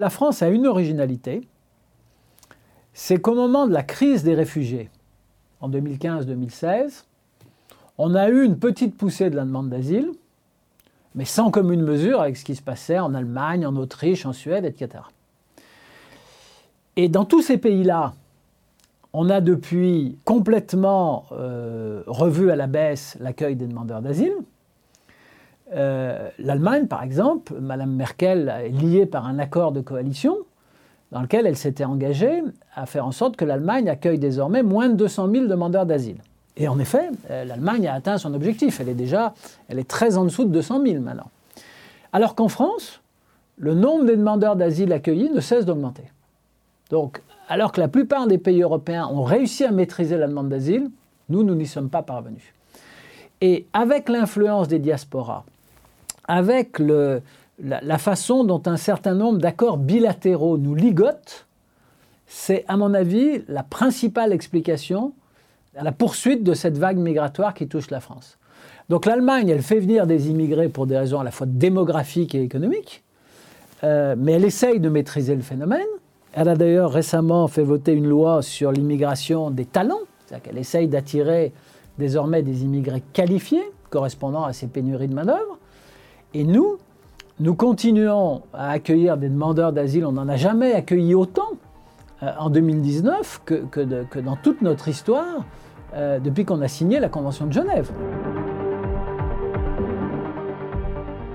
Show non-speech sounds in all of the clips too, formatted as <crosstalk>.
La France a une originalité, c'est qu'au moment de la crise des réfugiés, en 2015-2016, on a eu une petite poussée de la demande d'asile, mais sans commune mesure avec ce qui se passait en Allemagne, en Autriche, en Suède, etc. Et dans tous ces pays-là, on a depuis complètement euh, revu à la baisse l'accueil des demandeurs d'asile. Euh, L'Allemagne, par exemple, Mme Merkel est liée par un accord de coalition dans lequel elle s'était engagée à faire en sorte que l'Allemagne accueille désormais moins de 200 000 demandeurs d'asile. Et en effet, euh, l'Allemagne a atteint son objectif. Elle est déjà elle est très en dessous de 200 000 maintenant. Alors qu'en France, le nombre des demandeurs d'asile accueillis ne cesse d'augmenter. Donc, alors que la plupart des pays européens ont réussi à maîtriser la demande d'asile, nous, nous n'y sommes pas parvenus. Et avec l'influence des diasporas, avec la, façon dont un certain nombre d'accords bilatéraux nous ligotent, c'est à mon avis la principale explication à la poursuite de cette vague migratoire qui touche la France. Donc l'Allemagne, elle fait venir des immigrés pour des raisons à la fois démographiques et économiques, euh, mais elle essaye de maîtriser le phénomène. Elle a d'ailleurs récemment fait voter une loi sur l'immigration des talents, c'est-à-dire qu'elle essaye d'attirer désormais des immigrés qualifiés correspondant à ces pénuries de main-d'œuvre. Et nous, nous continuons à accueillir des demandeurs d'asile. On n'en a jamais accueilli autant euh, en 2019 que, que, dans toute notre histoire euh, depuis qu'on a signé la Convention de Genève.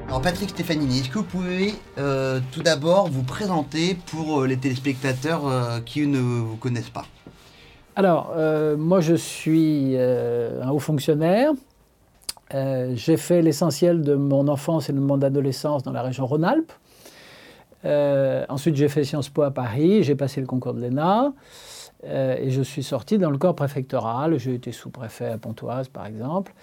Alors Patrick Stefanini, est-ce que vous pouvez euh, tout d'abord vous présenter pour les téléspectateurs qui ne vous connaissent pas? Alors, moi je suis un haut fonctionnaire. Euh, j'ai fait l'essentiel de mon enfance et de mon adolescence dans la région Rhône-Alpes. Euh, ensuite, j'ai fait Sciences Po à Paris, j'ai passé le concours de l'ENA euh, et je suis sorti dans le corps préfectoral. J'ai été sous-préfet à Pontoise, par exemple.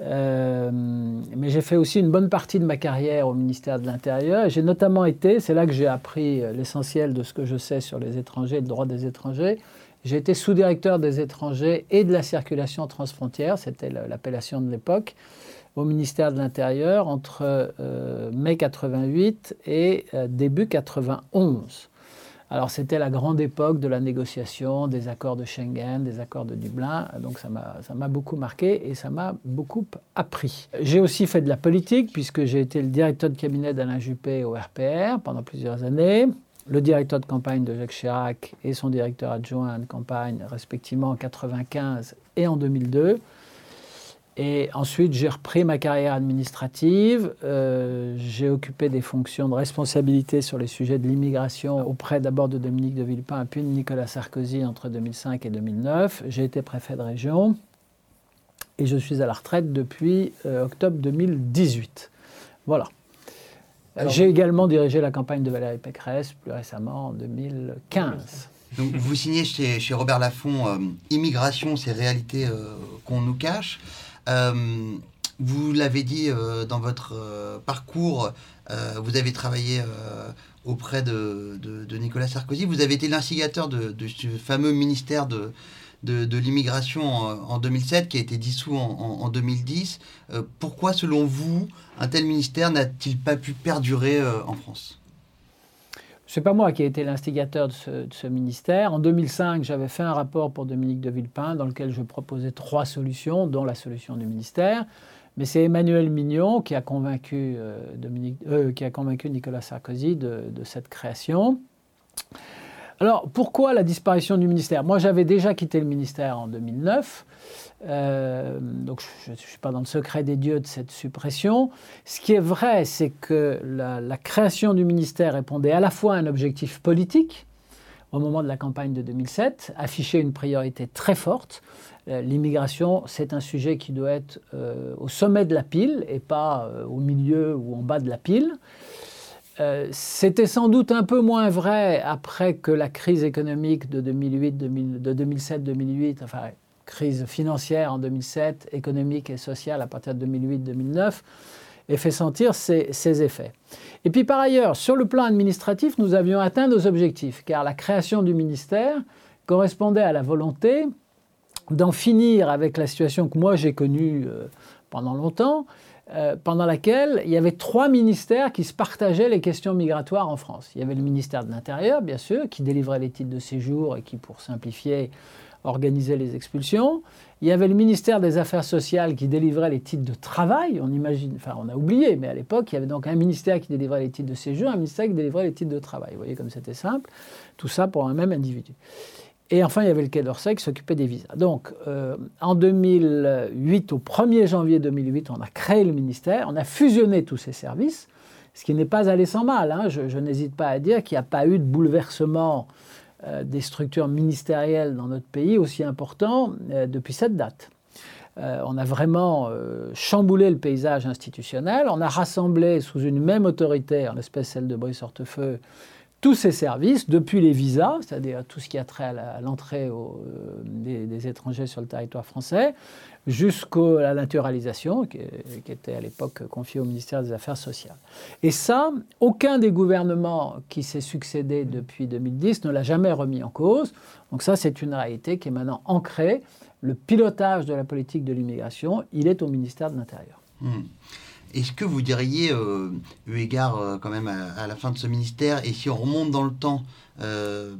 mais j'ai fait aussi une bonne partie de ma carrière au ministère de l'Intérieur. J'ai notamment été, c'est là que j'ai appris l'essentiel de ce que je sais sur les étrangers, le droit des étrangers. J'ai été sous-directeur des étrangers et de la circulation transfrontière, c'était l'appellation de l'époque, au ministère de l'Intérieur entre euh, mai 88 et euh, début 91. Alors c'était la grande époque de la négociation des accords de Schengen, des accords de Dublin, donc ça m'a beaucoup marqué et ça m'a beaucoup appris. J'ai aussi fait de la politique puisque j'ai été le directeur de cabinet d'Alain Juppé au RPR pendant plusieurs années le directeur de campagne de Jacques Chirac et son directeur adjoint de campagne, respectivement en 1995 et en 2002. Et ensuite, j'ai repris ma carrière administrative. Euh, j'ai occupé des fonctions de responsabilité sur les sujets de l'immigration auprès d'abord de Dominique de Villepin, puis de Nicolas Sarkozy entre 2005 et 2009. J'ai été préfet de région et je suis à la retraite depuis euh, octobre 2018. Voilà. J'ai également dirigé la campagne de Valérie Pécresse plus récemment en 2015. Donc, vous signez chez, chez Robert Laffont euh, Immigration, ces réalités euh, qu'on nous cache. Euh, vous l'avez dit dans votre parcours, vous avez travaillé auprès de, de, Nicolas Sarkozy. Vous avez été l'instigateur de, de, ce fameux ministère de, de, l'immigration en, 2007 qui a été dissous en, 2010. Euh, pourquoi, selon vous, un tel ministère n'a-t-il pas pu perdurer euh, en France? Ce n'est pas moi qui ai été l'instigateur de, ce, ministère. En 2005, j'avais fait un rapport pour Dominique de Villepin dans lequel je proposais trois solutions, dont la solution du ministère. Mais c'est Emmanuel Mignon qui a convaincu, euh, qui a convaincu Nicolas Sarkozy de cette création. Alors, pourquoi la disparition du ministère? Moi, j'avais déjà quitté le ministère en 2009. Euh, donc, je ne suis pas dans le secret des dieux de cette suppression. Ce qui est vrai, c'est que la, création du ministère répondait à la fois à un objectif politique, au moment de la campagne de 2007, afficher une priorité très forte. Euh, l'immigration, c'est un sujet qui doit être euh, au sommet de la pile et pas au milieu ou en bas de la pile. Euh, c'était sans doute un peu moins vrai après que la crise économique de, 2008, de 2007-2008, enfin crise financière en 2007, économique et sociale à partir de 2008-2009, ait fait sentir ses, ses, effets. Et puis par ailleurs, sur le plan administratif, nous avions atteint nos objectifs, car la création du ministère correspondait à la volonté d'en finir avec la situation que moi j'ai connue euh, pendant longtemps, euh, pendant laquelle il y avait trois ministères qui se partageaient les questions migratoires en France. Il y avait le ministère de l'Intérieur, bien sûr, qui délivrait les titres de séjour et qui, pour simplifier, organisait les expulsions. Il y avait le ministère des Affaires sociales qui délivrait les titres de travail. On imagine, enfin, on a oublié, mais à l'époque, il y avait donc un ministère qui délivrait les titres de séjour, un ministère qui délivrait les titres de travail. Vous voyez comme c'était simple. Tout ça pour un même individu. Et enfin, il y avait le Quai d'Orsay qui s'occupait des visas. Donc, euh, en 2008, au 1er janvier 2008, on a créé le ministère, on a fusionné tous ces services, ce qui n'est pas allé sans mal. Hein. Je, n'hésite pas à dire qu'il n'y a pas eu de bouleversement euh, des structures ministérielles dans notre pays aussi important euh, depuis cette date. on a vraiment chamboulé le paysage institutionnel, on a rassemblé sous une même autorité, en l'espèce celle de Brice Hortefeux, tous ces services, depuis les visas, c'est-à-dire tout ce qui a trait à l'entrée euh, des, étrangers sur le territoire français, jusqu'à la naturalisation, qui, était à l'époque confiée au ministère des Affaires sociales. Et ça, aucun des gouvernements qui s'est succédé depuis 2010 ne l'a jamais remis en cause. Donc ça, c'est une réalité qui est maintenant ancrée. Le pilotage de la politique de l'immigration, il est au ministère de l'Intérieur. Hmm. Est-ce que vous diriez, euh, eu égard euh, quand même à, la fin de ce ministère, et si on remonte dans le temps, euh,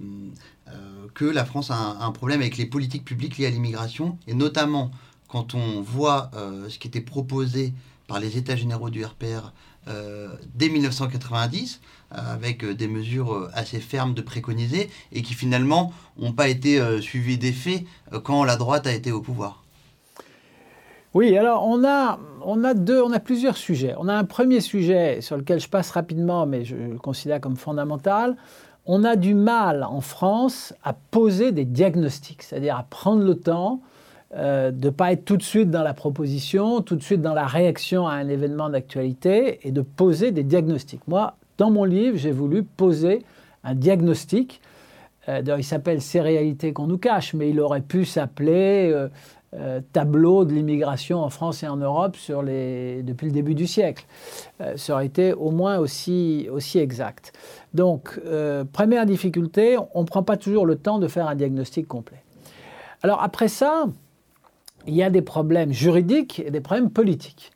que la France a un, problème avec les politiques publiques liées à l'immigration, et notamment quand on voit ce qui était proposé par les États généraux du RPR dès 1990, avec des mesures assez fermes de préconiser, et qui finalement n'ont pas été suivies d'effet quand la droite a été au pouvoir? Oui, alors on a, on a deux, on a plusieurs sujets. On a un premier sujet sur lequel je passe rapidement, mais je le considère comme fondamental. On a du mal en France à poser des diagnostics, c'est-à-dire à prendre le temps euh, de ne pas être tout de suite dans la proposition, tout de suite dans la réaction à un événement d'actualité et de poser des diagnostics. Moi, dans mon livre, j'ai voulu poser un diagnostic. Euh, il s'appelle Ces réalités qu'on nous cache, mais il aurait pu s'appeler euh, euh, tableau de l'immigration en France et en Europe depuis le début du siècle. Euh, ça aurait été au moins aussi, aussi exact. Donc, euh, première difficulté, on ne prend pas toujours le temps de faire un diagnostic complet. Alors après ça, il y a des problèmes juridiques et des problèmes politiques.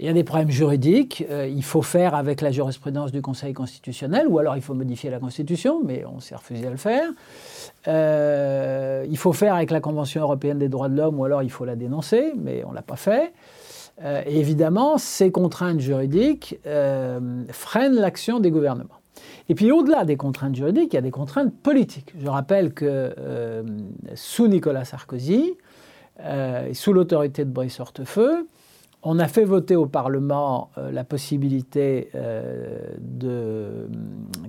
Il y a des problèmes juridiques, il faut faire avec la jurisprudence du Conseil constitutionnel, ou alors il faut modifier la Constitution, mais on s'est refusé à le faire. Euh, il faut faire avec la Convention européenne des droits de l'homme ou alors il faut la dénoncer, mais on ne l'a pas fait. Euh, et évidemment, ces contraintes juridiques euh, freinent l'action des gouvernements. Et puis au-delà des contraintes juridiques, il y a des contraintes politiques. Je rappelle que sous Nicolas Sarkozy, sous l'autorité de Brice Hortefeux, on a fait voter au Parlement euh, la possibilité euh, de,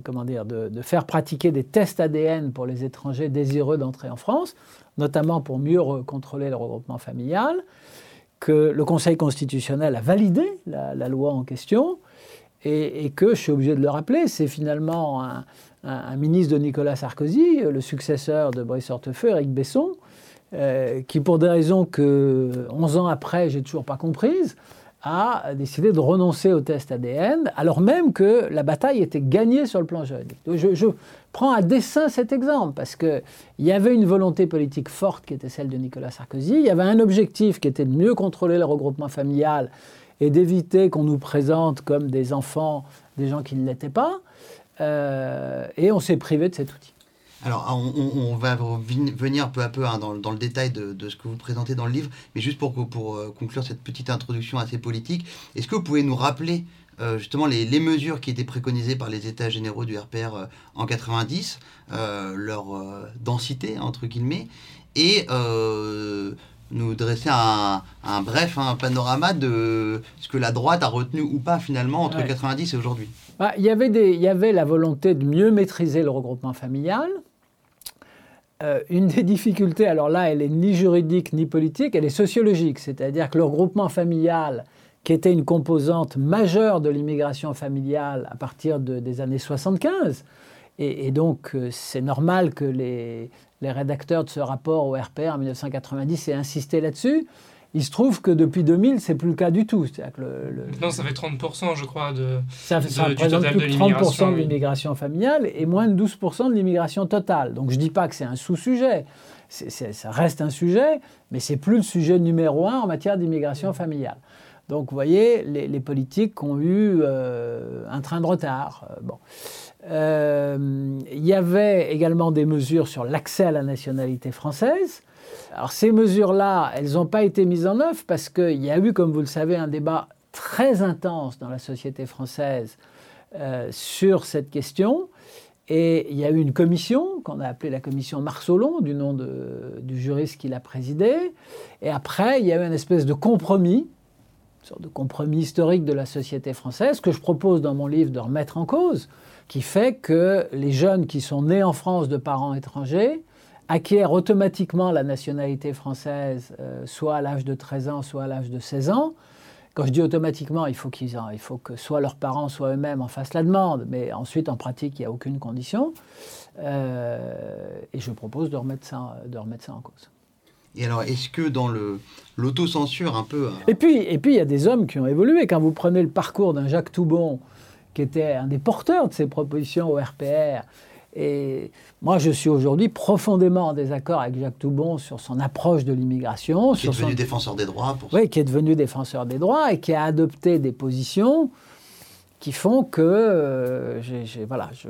comment dire, de, faire pratiquer des tests ADN pour les étrangers désireux d'entrer en France, notamment pour mieux contrôler le regroupement familial, que le Conseil constitutionnel a validé la, loi en question, et, que, je suis obligé de le rappeler, c'est finalement un, ministre de Nicolas Sarkozy, le successeur de Brice Hortefeux, Éric Besson, euh, qui, pour des raisons que 11 ans après, j'ai toujours pas comprises, a décidé de renoncer au test ADN, alors même que la bataille était gagnée sur le plan juridique. Je, prends à dessein cet exemple, parce qu'il y avait une volonté politique forte qui était celle de Nicolas Sarkozy, il y avait un objectif qui était de mieux contrôler le regroupement familial et d'éviter qu'on nous présente comme des enfants des gens qui ne l'étaient pas, euh, et on s'est privé de cet outil. Alors, on, va venir peu à peu hein, dans, le détail de, ce que vous présentez dans le livre, mais juste pour, pour euh, conclure cette petite introduction assez politique, est-ce que vous pouvez nous rappeler euh, justement les, mesures qui étaient préconisées par les États généraux du RPR euh, en 90, leur densité, entre guillemets, et nous dresser un, bref un panorama de ce que la droite a retenu ou pas finalement entre 90 et aujourd'hui? Bah, il, y avait la volonté de mieux maîtriser le regroupement familial. Euh, une des difficultés, alors là, elle est ni juridique ni politique, elle est sociologique. C'est-à-dire que le regroupement familial, qui était une composante majeure de l'immigration familiale à partir des années 75, et, donc euh, c'est normal que les, les, rédacteurs de ce rapport au RPR en 1990 aient insisté là-dessus. Il se trouve que depuis 2000, c'est plus le cas du tout. Que le, Maintenant, ça fait 30%, je crois, de, ça, ça représente plus de 30% de l'immigration familiale et moins de 12% de l'immigration totale. Donc, je ne dis pas que c'est un sous-sujet. ça reste un sujet, mais c'est plus le sujet numéro un en matière d'immigration familiale. Donc, vous voyez, les, politiques ont eu un train de retard. bon. il y avait également des mesures sur l'accès à la nationalité française. Alors ces mesures-là, elles n'ont pas été mises en œuvre parce qu'il y a eu, comme vous le savez, un débat très intense dans la société française euh, sur cette question. Et il y a eu une commission qu'on a appelée la commission Marsolon, du nom du juriste qui l'a présidée. Et après, il y a eu une espèce de compromis, une sorte de compromis historique de la société française, que je propose dans mon livre de remettre en cause, qui fait que les jeunes qui sont nés en France de parents étrangers acquièrent automatiquement la nationalité française, euh, soit à l'âge de 13 ans, soit à l'âge de 16 ans. Quand je dis automatiquement, il faut, qu'ils il faut que soit leurs parents, soit eux-mêmes en fassent la demande, mais ensuite, en pratique, il n'y a aucune condition. Euh, et je propose de remettre, ça, de remettre ça en cause. Et alors, est-ce que dans l'autocensure un peu... Et puis, et puis, il y a des hommes qui ont évolué. Quand vous prenez le parcours d'un Jacques Toubon, qui était un des porteurs de ces propositions au RPR, et moi, je suis aujourd'hui profondément en désaccord avec Jacques Toubon sur son approche de l'immigration. Qui est devenu défenseur des droits. Pour oui, qui est devenu défenseur des droits et qui a adopté des positions qui font que euh, voilà, je,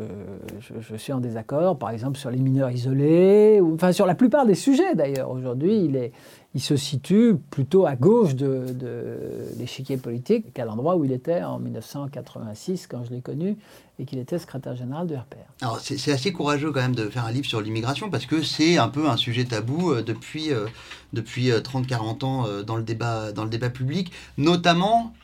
je, suis en désaccord, par exemple, sur les mineurs isolés, ou, enfin sur la plupart des sujets d'ailleurs. Aujourd'hui, il est, il se situe plutôt à gauche de, l'échiquier politique qu'à l'endroit où il était en 1986, quand je l'ai connu, et qu'il était secrétaire général du RPR. Alors c'est assez courageux quand même de faire un livre sur l'immigration, parce que c'est un peu un sujet tabou euh, depuis, euh, depuis 30-40 euh, ans dans, le débat, dans le débat public, notamment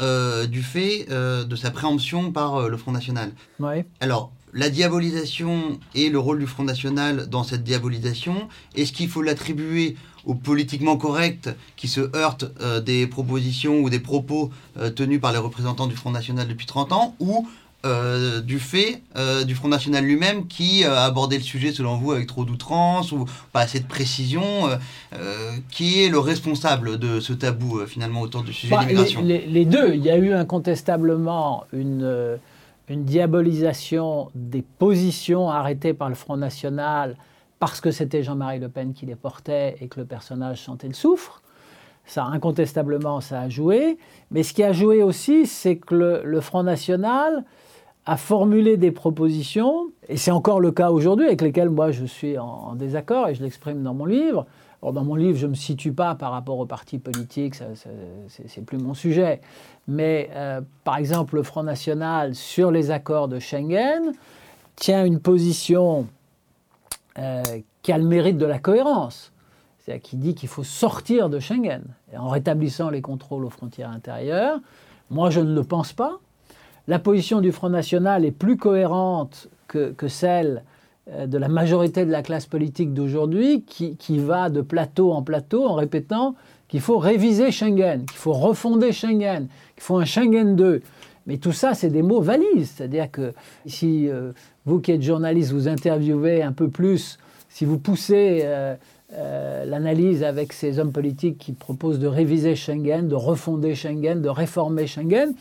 du fait de sa préemption par le Front National. Oui. Alors, la diabolisation et le rôle du Front National dans cette diabolisation, est-ce qu'il faut l'attribuer au politiquement correct qui se heurte euh, des propositions ou des propos euh, tenus par les représentants du Front National depuis 30 ans, ou euh, du fait du Front National lui-même qui a abordé le sujet selon vous avec trop d'outrance ou pas assez de précision, qui est le responsable de ce tabou finalement autour du sujet de bah, l'immigration les, les, deux, il y a eu incontestablement une, une diabolisation des positions arrêtées par le Front National parce que c'était Jean-Marie Le Pen qui les portait et que le personnage sentait le souffre. Ça, incontestablement, ça a joué. Mais ce qui a joué aussi, c'est que le, Front National a formulé des propositions, et c'est encore le cas aujourd'hui, avec lesquelles moi je suis en, désaccord, et je l'exprime dans mon livre. dans mon livre, je ne me situe pas par rapport aux partis politiques, c'est plus mon sujet. Mais euh, par exemple, le Front National, sur les accords de Schengen, tient une position euh, qui a le mérite de la cohérence. C'est-à-dire qui dit qu'il faut sortir de Schengen en rétablissant les contrôles aux frontières intérieures. Moi, je ne le pense pas. La position du Front National est plus cohérente que, celle euh, de la majorité de la classe politique d'aujourd'hui qui, va de plateau en plateau en répétant qu'il faut réviser Schengen, qu'il faut refonder Schengen, qu'il faut un Schengen 2. Mais tout ça, c'est des mots valises. C'est-à-dire que si euh, vous qui êtes journaliste, vous interviewez un peu plus, si vous poussez euh, l'analyse avec ces hommes politiques qui proposent de réviser Schengen, de refonder Schengen, de réformer Schengen,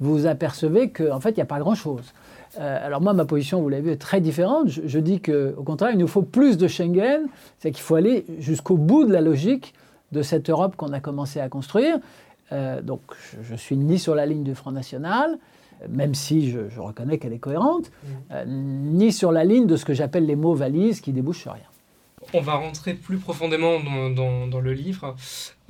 vous apercevez qu'en fait, il n'y a pas grand-chose. alors moi, ma position, vous l'avez vu, est très différente. Je, je dis qu'au contraire, il nous faut plus de Schengen, c'est qu'il faut aller jusqu'au bout de la logique de cette Europe qu'on a commencé à construire. Euh, donc je, ne suis ni sur la ligne du Front National, même si je, reconnais qu'elle est cohérente, mm. euh, ni sur la ligne de ce que j'appelle les mots valises qui débouchent sur rien. On va rentrer plus profondément dans, le livre.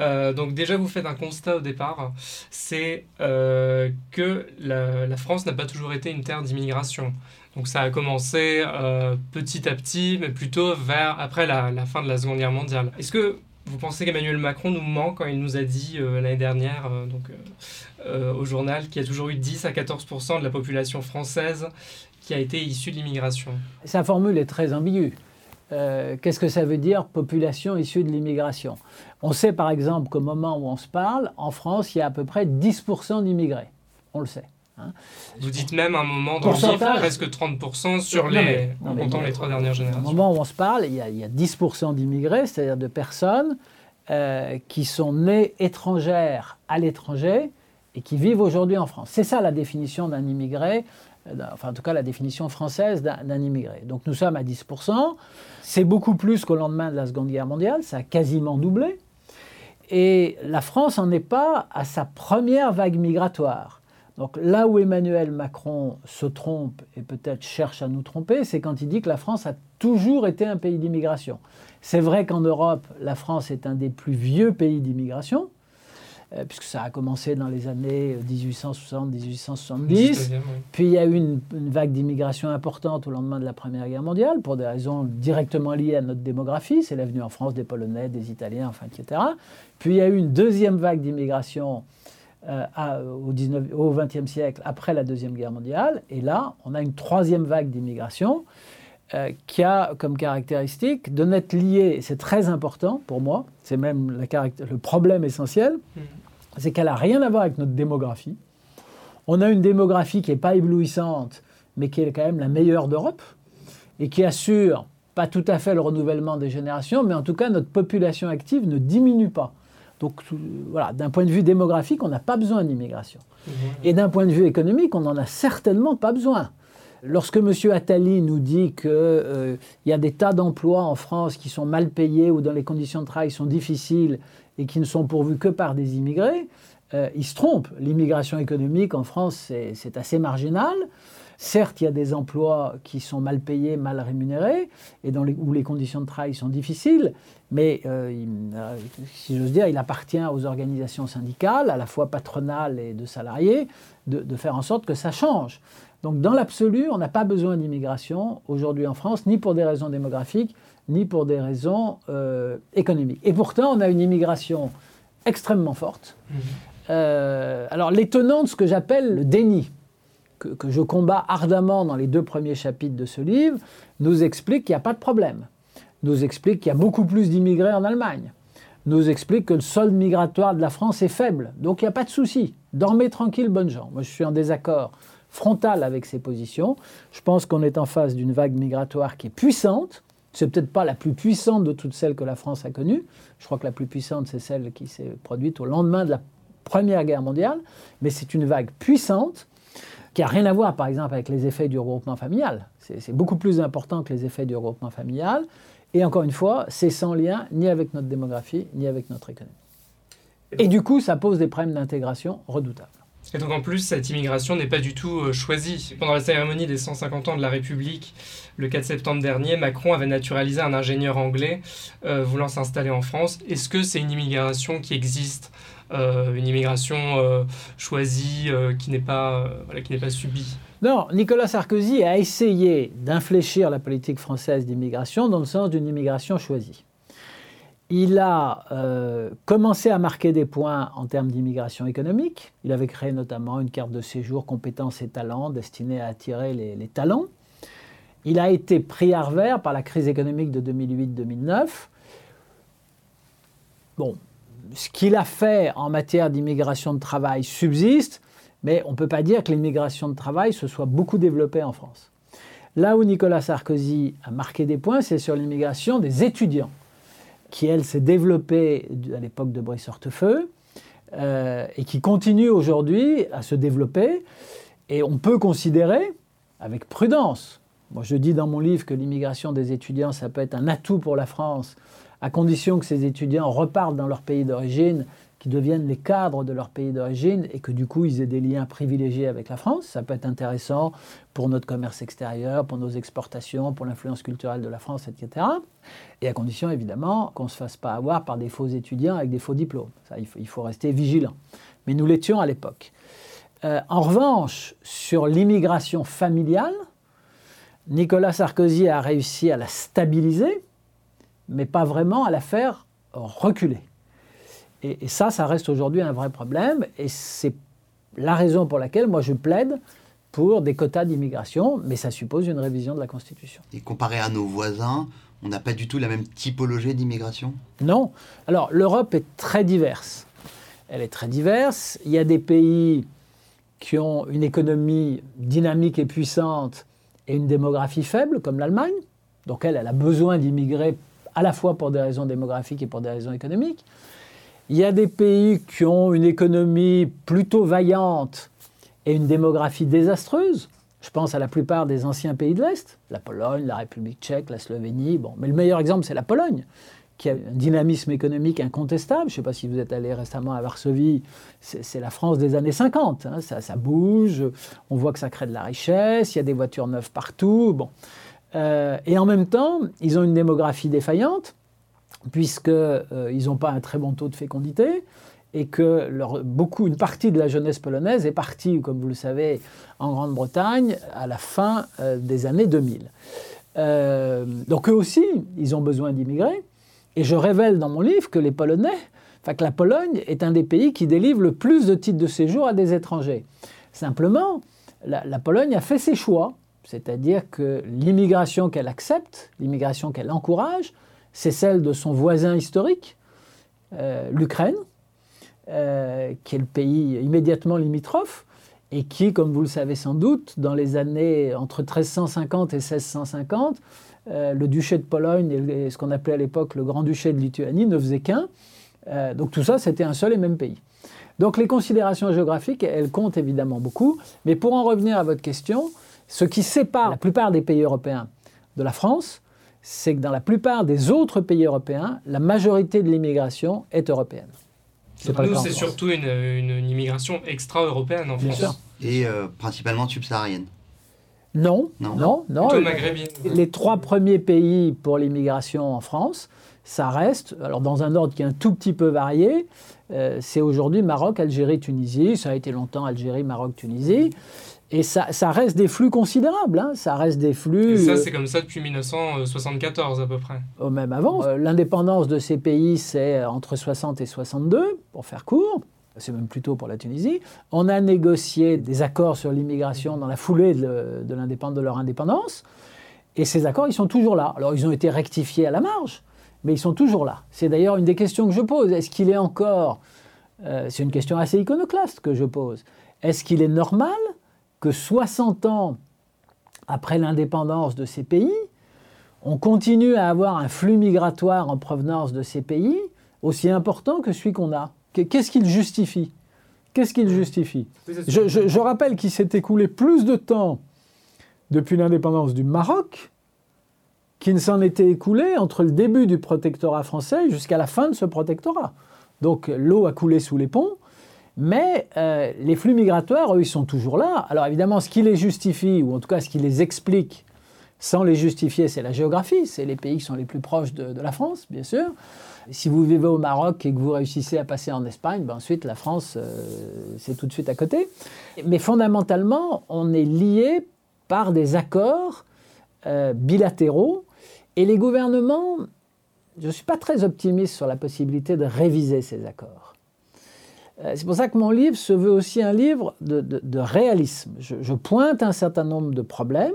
Euh, donc déjà, vous faites un constat au départ, c'est que la, France n'a pas toujours été une terre d'immigration. Donc ça a commencé petit à petit, mais plutôt vers après la, fin de la Seconde Guerre mondiale. Est-ce que vous pensez qu'Emmanuel Macron nous ment quand il nous a dit euh, l'année dernière, euh, donc, euh, au journal, qu'il y a toujours eu 10 à 14 de la population française qui a été issue de l'immigration? Sa formule est très ambiguë. Qu'est-ce que ça veut dire population issue de l'immigration? On sait par exemple qu'au moment où on se parle, en France, il y a à peu près 10% d'immigrés. On le sait. Hein. Vous dites même un moment dans le chiffre, presque 30% sur les, en comptant les trois dernières générations. Au moment où on se parle, il y a, il y a 10% d'immigrés, c'est-à-dire de personnes euh, qui sont nées étrangères à l'étranger et qui vivent aujourd'hui en France. C'est ça la définition d'un immigré, euh, enfin en tout cas la définition française d'un immigré. Donc nous sommes à 10%, c'est beaucoup plus qu'au lendemain de la Seconde Guerre mondiale, ça a quasiment doublé. Et la France n'en est pas à sa première vague migratoire. Donc là où Emmanuel Macron se trompe et peut-être cherche à nous tromper, c'est quand il dit que la France a toujours été un pays d'immigration. C'est vrai qu'en Europe, la France est un des plus vieux pays d'immigration, euh, puisque ça a commencé dans les années 1860-1870. Puis il y a eu une, vague d'immigration importante au lendemain de la Première Guerre mondiale, pour des raisons directement liées à notre démographie. C'est l'avenue en France des Polonais, des Italiens, enfin, etc. Puis il y a eu une deuxième vague d'immigration euh, au, 19, au XXe siècle, après la Deuxième Guerre mondiale. Et là, on a une troisième vague d'immigration euh, qui a comme caractéristique de n'être liée, c'est très important pour moi, c'est même le problème essentiel, mm. c'est qu'elle n'a rien à voir avec notre démographie. On a une démographie qui n'est pas éblouissante, mais qui est quand même la meilleure d'Europe, et qui assure pas tout à fait le renouvellement des générations, mais en tout cas notre population active ne diminue pas. Donc voilà, d'un point de vue démographique, on n'a pas besoin d'immigration. Mm-hmm. Et d'un point de vue économique, on n'en a certainement pas besoin. Lorsque M. Attali nous dit qu'il euh, y a des tas d'emplois en France qui sont mal payés ou dont les conditions de travail sont difficiles et qui ne sont pourvus que par des immigrés, euh, il se trompe. L'immigration économique en France, c'est assez marginal. Certes, il y a des emplois qui sont mal payés, mal rémunérés, et dans où les conditions de travail sont difficiles, mais euh, dire, il appartient aux organisations syndicales, à la fois patronales et de salariés, de faire en sorte que ça change. Donc dans l'absolu, on n'a pas besoin d'immigration aujourd'hui en France, ni pour des raisons démographiques, ni pour des raisons euh, économiques. Et pourtant, on a une immigration extrêmement forte. Mhm. Euh, alors l'étonnant de ce que j'appelle le déni, que, que, je combats ardemment dans les deux premiers chapitres de ce livre, nous explique qu'il n'y a pas de problème, nous explique qu'il y a beaucoup plus d'immigrés en Allemagne, nous explique que le solde migratoire de la France est faible, donc il n'y a pas de souci. Dormez tranquille, bonnes gens. Moi, je suis en désaccord frontale avec ses positions. Je pense qu'on est en face d'une vague migratoire qui est puissante. C'est peut-être pas la plus puissante de toutes celles que la France a connues. Je crois que la plus puissante, c'est celle qui s'est produite au lendemain de la Première Guerre mondiale. Mais c'est une vague puissante qui n'a rien à voir, par exemple, avec les effets du regroupement familial. C'est beaucoup plus important que les effets du regroupement familial. Et encore une fois, c'est sans lien ni avec notre démographie, ni avec notre économie. Et du coup, ça pose des problèmes d'intégration redoutables. Et donc en plus, cette immigration n'est pas du tout euh, choisie. Pendant la cérémonie des 150 ans de la République, le 4 septembre dernier, Macron avait naturalisé un ingénieur anglais euh, voulant s'installer en France. Est-ce que c'est une immigration qui existe euh, Une immigration choisie qui n'est pas, qui n'est pas subie? Non, Nicolas Sarkozy a essayé d'infléchir la politique française d'immigration dans le sens d'une immigration choisie il a euh, commencé à marquer des points en termes d'immigration économique. Il avait créé notamment une carte de séjour compétences et talents destinée à attirer les, talents. Il a été pris à revers par la crise économique de 2008-2009. Bon, ce qu'il a fait en matière d'immigration de travail subsiste, mais on ne peut pas dire que l'immigration de travail se soit beaucoup développée en France. Là où Nicolas Sarkozy a marqué des points, c'est sur l'immigration des étudiants qui, elle, s'est développée à l'époque de Brice Hortefeux euh, et qui continue aujourd'hui à se développer. Et on peut considérer, avec prudence, moi je dis dans mon livre que l'immigration des étudiants, ça peut être un atout pour la France, à condition que ces étudiants repartent dans leur pays d'origine qui deviennent les cadres de leur pays d'origine et que du coup ils aient des liens privilégiés avec la France. Ça peut être intéressant pour notre commerce extérieur, pour nos exportations, pour l'influence culturelle de la France, etc. Et à condition évidemment qu'on ne se fasse pas avoir par des faux étudiants avec des faux diplômes. Ça, il faut, il faut rester vigilant. Mais nous l'étions à l'époque. Euh, en revanche, sur l'immigration familiale, Nicolas Sarkozy a réussi à la stabiliser, mais pas vraiment à la faire reculer. Et, ça, ça reste aujourd'hui un vrai problème. Et c'est la raison pour laquelle moi je plaide pour des quotas d'immigration, mais ça suppose une révision de la Constitution. Et comparé à nos voisins, on n'a pas du tout la même typologie d'immigration? Non. Alors l'Europe est très diverse. Elle est très diverse. Il y a des pays qui ont une économie dynamique et puissante et une démographie faible, comme l'Allemagne. Donc elle, elle a besoin d'immigrer à la fois pour des raisons démographiques et pour des raisons économiques. Il y a des pays qui ont une économie plutôt vaillante et une démographie désastreuse. Je pense à la plupart des anciens pays de l'Est, la Pologne, la République tchèque, la Slovénie. Bon, mais le meilleur exemple, c'est la Pologne, qui a un dynamisme économique incontestable. Je ne sais pas si vous êtes allé récemment à Varsovie, c'est la France des années 50. Hein. Ça, bouge, on voit que ça crée de la richesse, il y a des voitures neuves partout. Bon. Euh, et en même temps, ils ont une démographie défaillante, puisqu'ils euh, n'ont pas un très bon taux de fécondité et que beaucoup, une partie de la jeunesse polonaise est partie, comme vous le savez, en Grande-Bretagne à la fin euh, des années 2000. donc eux aussi, ils ont besoin d'immigrer. Et je révèle dans mon livre que les Polonais, enfin que la Pologne est un des pays qui délivre le plus de titres de séjour à des étrangers. Simplement, la, Pologne a fait ses choix, c'est-à-dire que l'immigration qu'elle accepte, l'immigration qu'elle encourage, c'est celle de son voisin historique, euh, l'Ukraine, euh, qui est le pays immédiatement limitrophe, et qui, comme vous le savez sans doute, dans les années entre 1350 et 1650, euh, le duché de Pologne et, ce qu'on appelait à l'époque le grand-duché de Lituanie ne faisaient qu'un. Donc tout ça, c'était un seul et même pays. Donc les considérations géographiques, elles comptent évidemment beaucoup. Mais pour en revenir à votre question, ce qui sépare la plupart des pays européens de la France, c'est que dans la plupart des autres pays européens, la majorité de l'immigration est européenne. nous, c'est surtout une, immigration extra-européenne en France. Et euh, principalement subsaharienne. Non, non, non. Les trois premiers pays pour l'immigration en France, ça reste, alors dans un ordre qui est un tout petit peu varié, euh, c'est aujourd'hui Maroc, Algérie, Tunisie, ça a été longtemps Algérie, Maroc, Tunisie. Et ça, reste des flux considérables, hein. ça reste des flux... Et ça, c'est comme ça depuis 1974 à peu près. Oh, même avant. Euh, l'indépendance de ces pays, c'est entre 60 et 62, pour faire court c'est même plutôt pour la Tunisie. On a négocié des accords sur l'immigration dans la foulée de, de leur indépendance. Et ces accords, ils sont toujours là. Alors, ils ont été rectifiés à la marge, mais ils sont toujours là. C'est d'ailleurs une des questions que je pose. Est-ce qu'il est encore... Euh, c'est une question assez iconoclaste que je pose. Est-ce qu'il est normal que 60 ans après l'indépendance de ces pays, on continue à avoir un flux migratoire en provenance de ces pays aussi important que celui qu'on a. Qu'est-ce qu'il justifie? Qu'est-ce qu'il justifie? Je, rappelle qu'il s'est écoulé plus de temps depuis l'indépendance du Maroc qu'il ne s'en était écoulé entre le début du protectorat français jusqu'à la fin de ce protectorat. Donc l'eau a coulé sous les ponts, mais euh, les flux migratoires, eux, ils sont toujours là. Alors évidemment, ce qui les justifie, ou en tout cas ce qui les explique, sans les justifier, c'est la géographie, c'est les pays qui sont les plus proches de la France, bien sûr. Si vous vivez au Maroc et que vous réussissez à passer en Espagne, ben ensuite la France, euh, c'est tout de suite à côté. Mais fondamentalement, on est lié par des accords euh, bilatéraux et les gouvernements, je ne suis pas très optimiste sur la possibilité de réviser ces accords. Euh, c'est pour ça que mon livre se veut aussi un livre de, réalisme. je pointe un certain nombre de problèmes,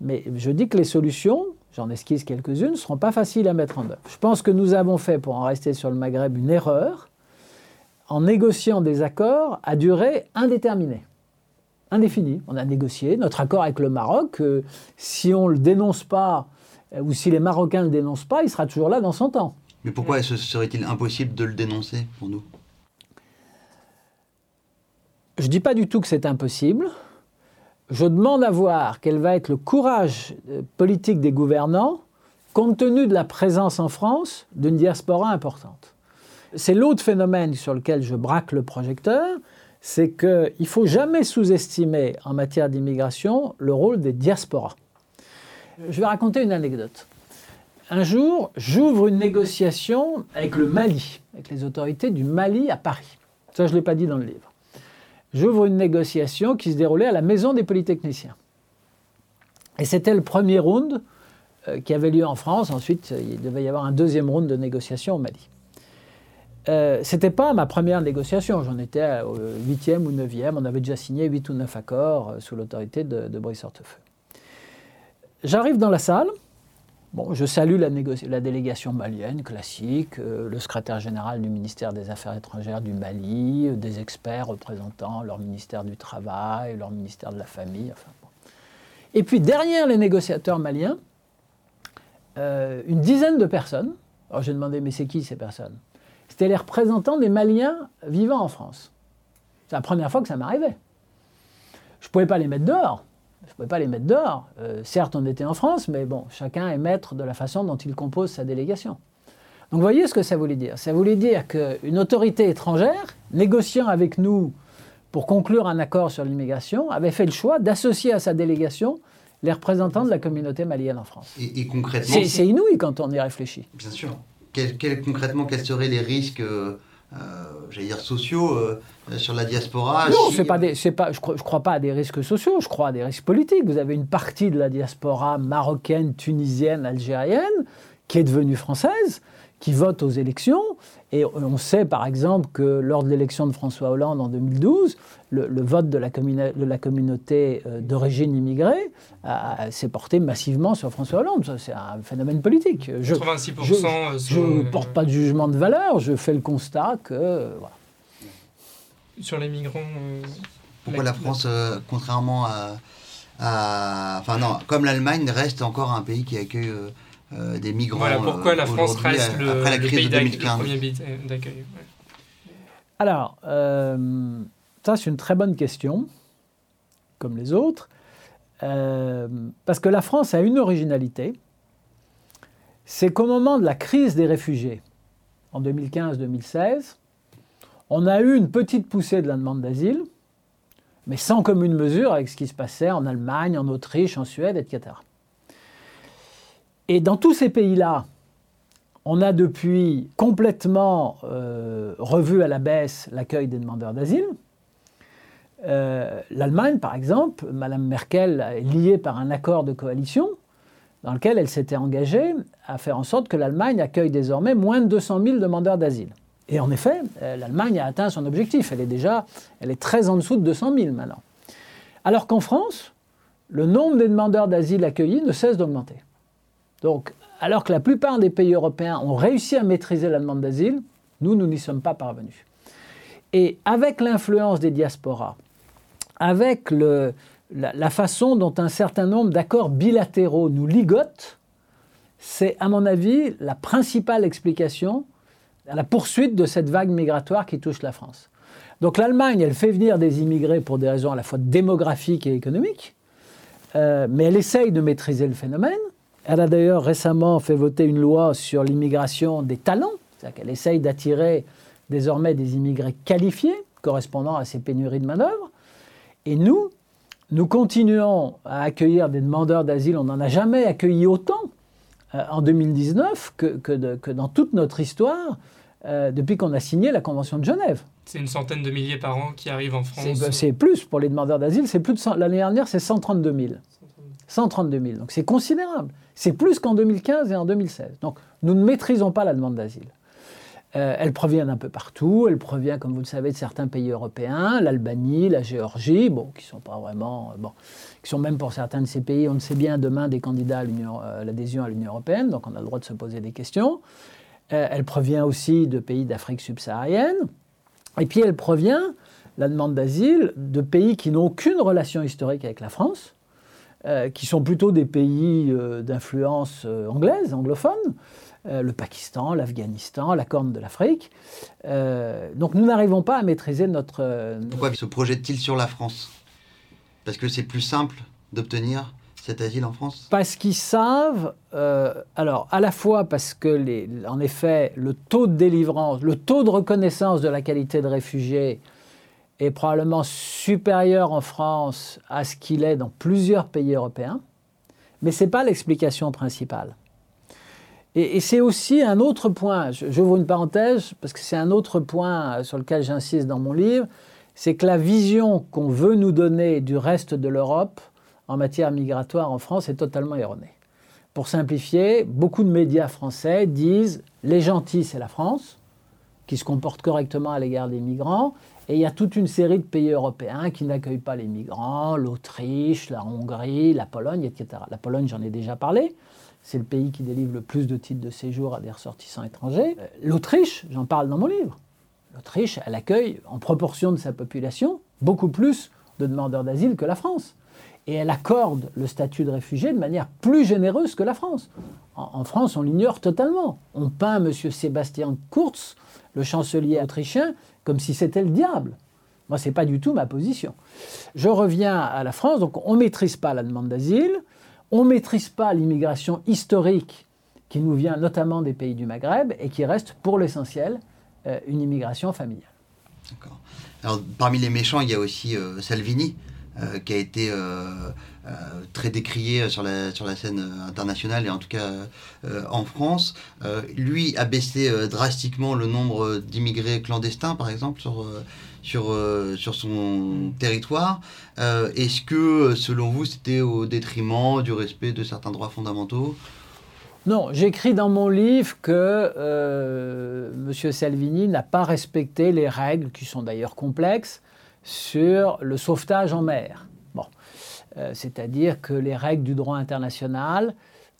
mais je dis que les solutions, j'en esquisse quelques-unes, ne seront pas faciles à mettre en œuvre. Je pense que nous avons fait, pour en rester sur le Maghreb, une erreur en négociant des accords à durée indéterminée, indéfinie. On a négocié notre accord avec le Maroc, si on ne le dénonce pas, euh, ou si les Marocains ne le dénoncent pas, il sera toujours là dans son temps. Mais pourquoi serait-il impossible de le dénoncer pour nous? Je ne dis pas du tout que c'est impossible je demande à voir quel va être le courage euh, politique des gouvernants compte tenu de la présence en France d'une diaspora importante. C'est l'autre phénomène sur lequel je braque le projecteur, c'est qu'il ne faut jamais sous-estimer en matière d'immigration le rôle des diasporas. Je vais raconter une anecdote. Un jour, j'ouvre une négociation avec le Mali, avec les autorités du Mali à Paris. Ça, je ne l'ai pas dit dans le livre j'ouvre une négociation qui se déroulait à la Maison des Polytechniciens. Et c'était le premier round euh, qui avait lieu en France. Ensuite, il devait y avoir un deuxième round de négociation au Mali. Euh, Ce n'était pas ma première négociation, j'en étais au huitième ou neuvième. On avait déjà signé huit ou neuf accords euh, sous l'autorité de, de Brice Hortefeux. J'arrive dans la salle, Je salue la, délégation malienne classique, euh, le secrétaire général du ministère des Affaires étrangères du Mali, euh, des experts représentant leur ministère du Travail, leur ministère de la Famille. Et puis derrière les négociateurs maliens, euh, une dizaine de personnes. Alors j'ai demandé, mais c'est qui ces personnes? C'était les représentants des Maliens vivant en France. C'est la première fois que ça m'arrivait. Je ne pouvais pas les mettre dehors je ne pouvais pas les mettre dehors. Euh, certes, on était en France, mais bon, chacun est maître de la façon dont il compose sa délégation. Donc vous voyez ce que ça voulait dire Ça voulait dire qu'une autorité étrangère, négociant avec nous pour conclure un accord sur l'immigration, avait fait le choix d'associer à sa délégation les représentants de la communauté malienne en France. Et, concrètement C'est inouï quand on y réfléchit. Bien sûr. concrètement, quels seraient les risques euh, j'allais dire sociaux euh, sur la diaspora Non, c'est pas des, pas, je ne crois, pas à des risques sociaux, je crois à des risques politiques. Vous avez une partie de la diaspora marocaine, tunisienne, algérienne qui est devenue française, qui vote aux élections. Et on sait par exemple que lors de l'élection de François Hollande en 2012, le, vote de la, de la communauté euh, d'origine immigrée s'est porté massivement sur François Hollande. C'est un phénomène politique. Je, 86% je ne porte pas de jugement de valeur, je fais le constat que... Sur les migrants... Euh, Pourquoi la, France, euh, contrairement à, Enfin non, comme l'Allemagne, reste encore un pays qui accueille... des migrants. Voilà pourquoi la France reste le, après la crise de 2015. premier pays d'accueil. Alors, ça, c'est une très bonne question, comme les autres, euh, parce que la France a une originalité, c'est qu'au moment de la crise des réfugiés, en 2015-2016, on a eu une petite poussée de la demande d'asile, mais sans commune mesure avec ce qui se passait en Allemagne, en Autriche, en Suède, etc. Et dans tous ces pays-là, on a depuis complètement euh, revu à la baisse l'accueil des demandeurs d'asile. Euh, L'Allemagne, par exemple, Mme Merkel est liée par un accord de coalition dans lequel elle s'était engagée à faire en sorte que l'Allemagne accueille désormais moins de 200 000 demandeurs d'asile. Et en effet, euh, l'Allemagne a atteint son objectif. Elle est déjà elle est très en dessous de 200 000 maintenant. Alors qu'en France, le nombre des demandeurs d'asile accueillis ne cesse d'augmenter. Donc, alors que la plupart des pays européens ont réussi à maîtriser la demande d'asile, nous, nous n'y sommes pas parvenus. Et avec l'influence des diasporas, avec la, façon dont un certain nombre d'accords bilatéraux nous ligotent, c'est à mon avis la principale explication à la poursuite de cette vague migratoire qui touche la France. Donc l'Allemagne, elle fait venir des immigrés pour des raisons à la fois démographiques et économiques, euh, mais elle essaye de maîtriser le phénomène. Elle a d'ailleurs récemment fait voter une loi sur l'immigration des talents, c'est-à-dire qu'elle essaye d'attirer désormais des immigrés qualifiés correspondant à ces pénuries de main-d'œuvre. Et nous, nous continuons à accueillir des demandeurs d'asile. On n'en a jamais accueilli autant euh, en 2019 que, dans toute notre histoire euh, depuis qu'on a signé la Convention de Genève. C'est une centaine de milliers par an qui arrivent en France. C'est plus pour les demandeurs d'asile. C'est plus de l'année dernière, c'est 132 000. 132 000. Donc c'est considérable. C'est plus qu'en 2015 et en 2016. Donc nous ne maîtrisons pas la demande d'asile. Euh, elle provient d'un peu partout. Elle provient, comme vous le savez, de certains pays européens, l'Albanie, la Géorgie, bon, qui sont pas vraiment, euh, bon, qui sont même pour certains de ces pays, on le sait bien, demain des candidats à euh, l'adhésion à l'Union européenne. Donc on a le droit de se poser des questions. elle provient aussi de pays d'Afrique subsaharienne. Et puis elle provient, la demande d'asile, de pays qui n'ont aucune relation historique avec la France, qui sont plutôt des pays d'influence anglaise, anglophone. Euh, le Pakistan, l'Afghanistan, la Corne de l'Afrique. Euh, donc nous n'arrivons pas à maîtriser notre... Euh, Pourquoi se projette-t-il sur la France? Parce que c'est plus simple d'obtenir cet asile en France? Parce qu'ils savent, alors à la fois parce que, les, en effet, le taux de délivrance, le taux de reconnaissance de la qualité de réfugié est probablement supérieur en France à ce qu'il est dans plusieurs pays européens, mais ce n'est pas l'explication principale. Et, c'est aussi un autre point, j'ouvre une parenthèse, parce que c'est un autre point sur lequel j'insiste dans mon livre, c'est que la vision qu'on veut nous donner du reste de l'Europe en matière migratoire en France est totalement erronée. Pour simplifier, beaucoup de médias français disent les gentils, c'est la France, qui se comporte correctement à l'égard des migrants, et il y a toute une série de pays européens qui n'accueillent pas les migrants, l'Autriche, la Hongrie, la Pologne, etc. La Pologne, j'en ai déjà parlé. C'est le pays qui délivre le plus de titres de séjour à des ressortissants étrangers. Euh, L'Autriche, j'en parle dans mon livre. L'Autriche, elle accueille, en proportion de sa population, beaucoup plus de demandeurs d'asile que la France. Et elle accorde le statut de réfugié de manière plus généreuse que la France. En, France, on l'ignore totalement. On peint M. Sébastien Kurz, le chancelier autrichien, comme si c'était le diable. Moi, ce n'est pas du tout ma position. Je reviens à la France, donc on ne maîtrise pas la demande d'asile. On ne maîtrise pas l'immigration historique qui nous vient notamment des pays du Maghreb et qui reste pour l'essentiel euh, une immigration familiale. D'accord. Alors, parmi les méchants, il y a aussi euh, Salvini, euh, qui a été très décrié sur la, sur la scène internationale et en tout cas en France. lui a baissé drastiquement le nombre d'immigrés clandestins, par exemple, sur, sur, sur son territoire. Est-ce que, selon vous, c'était au détriment du respect de certains droits fondamentaux? Non, j'écris dans mon livre que euh, M. Salvini n'a pas respecté les règles, qui sont d'ailleurs complexes, sur le sauvetage en mer. Bon. Euh, c'est-à-dire que les règles du droit international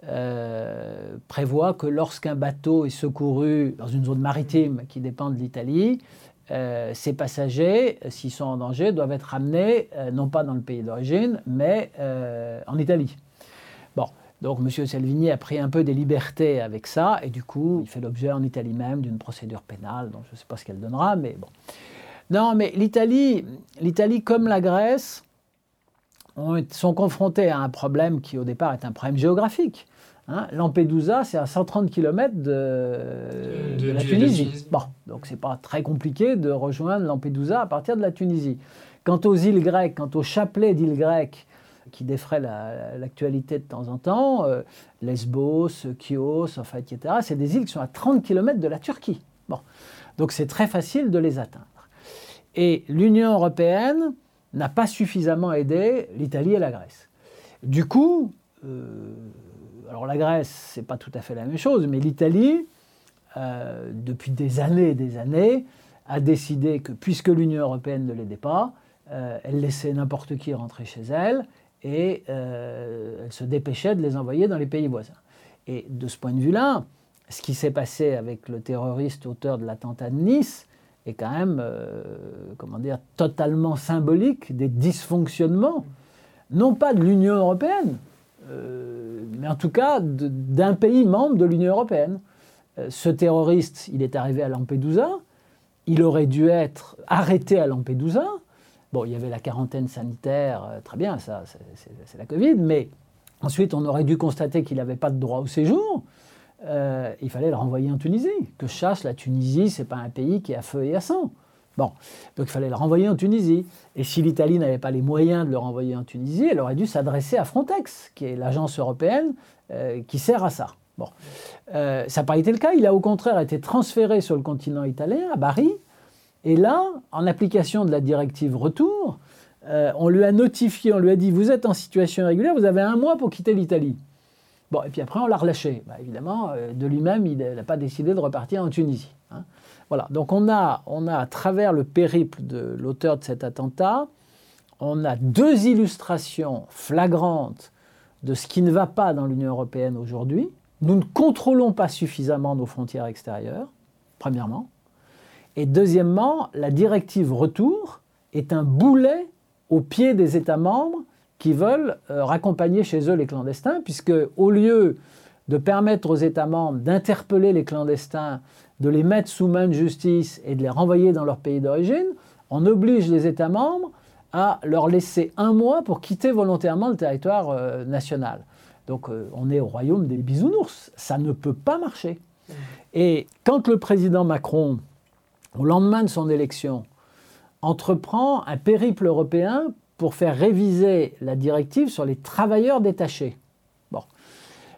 euh, prévoient que lorsqu'un bateau est secouru dans une zone maritime qui dépend de l'Italie, ses passagers, s'ils sont en danger, doivent être ramenés non pas dans le pays d'origine, mais en Italie. Donc M. Salvini a pris un peu des libertés avec ça, et du coup, il fait l'objet en Italie même d'une procédure pénale, dont je ne sais pas ce qu'elle donnera, mais bon. Non, mais l'Italie, l'Italie comme la Grèce, sont confrontés à un problème qui au départ est un problème géographique. Hein. Lampedusa, c'est à 130 km de, la Tunisie. Bon, donc c'est pas très compliqué de rejoindre Lampedusa à partir de la Tunisie. Quant aux îles grecques, quant au chapelet d'îles grecques qui défraient l'actualité de temps en temps, euh, Lesbos, Chios, enfin, etc. C'est des îles qui sont à 30 km de la Turquie. Bon. Donc c'est très facile de les atteindre. Et l'Union européenne n'a pas suffisamment aidé l'Italie et la Grèce. Du coup, euh, alors la Grèce, c'est pas tout à fait la même chose, mais l'Italie, euh, depuis des années et des années, a décidé que puisque l'Union européenne ne l'aidait pas, elle laissait n'importe qui rentrer chez elle et euh, elle se dépêchait de les envoyer dans les pays voisins. Et de ce point de vue-là, ce qui s'est passé avec le terroriste auteur de l'attentat de Nice est quand même, euh, comment dire, totalement symbolique des dysfonctionnements, non pas de l'Union européenne, euh, mais en tout cas d'un pays membre de l'Union européenne. ce terroriste, il est arrivé à Lampedusa, il aurait dû être arrêté à Lampedusa, Bon, il y avait la quarantaine sanitaire, euh, très bien, ça, c'est la Covid, mais ensuite, on aurait dû constater qu'il n'avait pas de droit au séjour. Euh, il fallait le renvoyer en Tunisie. Que je chasse, la Tunisie, c'est pas un pays qui a feu et à sang. Bon, donc il fallait le renvoyer en Tunisie. Et si l'Italie n'avait pas les moyens de le renvoyer en Tunisie, elle aurait dû s'adresser à Frontex, qui est l'agence européenne euh, qui sert à ça. Bon, ça n'a pas été le cas. Il a au contraire été transféré sur le continent italien, à Bari, et là, en application de la directive retour, euh, on lui a notifié, on lui a dit vous êtes en situation irrégulière, vous avez un mois pour quitter l'Italie. Bon, et puis après on l'a relâché. Bah, évidemment, euh, de lui-même, il n'a pas décidé de repartir en Tunisie. Hein. Voilà, donc on a, on a à travers le périple de l'auteur de cet attentat, on a deux illustrations flagrantes de ce qui ne va pas dans l'Union européenne aujourd'hui. Nous ne contrôlons pas suffisamment nos frontières extérieures, premièrement. Et deuxièmement, la directive retour est un boulet au pied des États membres qui veulent euh, raccompagner chez eux les clandestins, puisque au lieu de permettre aux États membres d'interpeller les clandestins, de les mettre sous main de justice et de les renvoyer dans leur pays d'origine, on oblige les États membres à leur laisser un mois pour quitter volontairement le territoire euh, national. Donc euh, on est au royaume des bisounours. Ça ne peut pas marcher. Et quand le président Macron au lendemain de son élection, entreprend un périple européen pour faire réviser la directive sur les travailleurs détachés. Bon,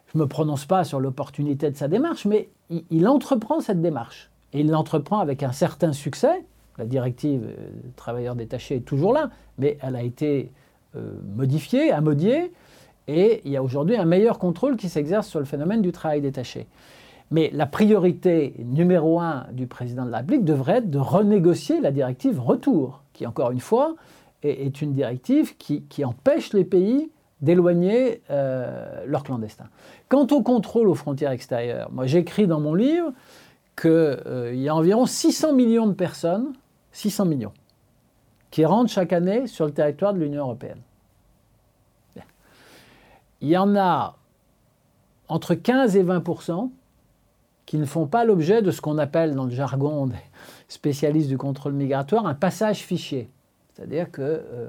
je ne me prononce pas sur l'opportunité de sa démarche, mais il, entreprend cette démarche. Et il l'entreprend avec un certain succès. La directive euh, travailleurs détachés est toujours là, mais elle a été euh, modifiée, amodiée, et il y a aujourd'hui un meilleur contrôle qui s'exerce sur le phénomène du travail détaché. Mais la priorité numéro un du président de la République devrait être de renégocier la directive retour, qui encore une fois est, une directive qui, empêche les pays d'éloigner euh, leurs clandestins. Quant au contrôle aux frontières extérieures, moi j'écris dans mon livre qu'il euh, y a environ 600 millions de personnes, 600 millions, qui rentrent chaque année sur le territoire de l'Union européenne. Il y en a entre 15 et 20% qui ne font pas l'objet de ce qu'on appelle dans le jargon des spécialistes du contrôle migratoire un passage fichier. C'est-à-dire que euh,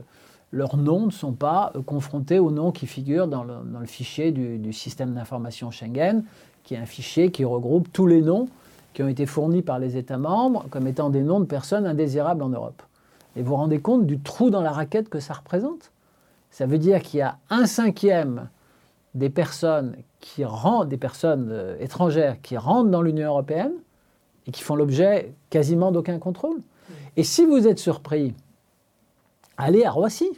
leurs noms ne sont pas euh, confrontés aux noms qui figurent dans le, fichier du, système d'information Schengen, qui est un fichier qui regroupe tous les noms qui ont été fournis par les États membres comme étant des noms de personnes indésirables en Europe. Et vous vous rendez compte du trou dans la raquette que ça représente? Ça veut dire qu'il y a un cinquième des personnes, qui rentrent, des personnes euh, étrangères qui rentrent dans l'Union européenne et qui font l'objet quasiment d'aucun contrôle. Et si vous êtes surpris allez à Roissy.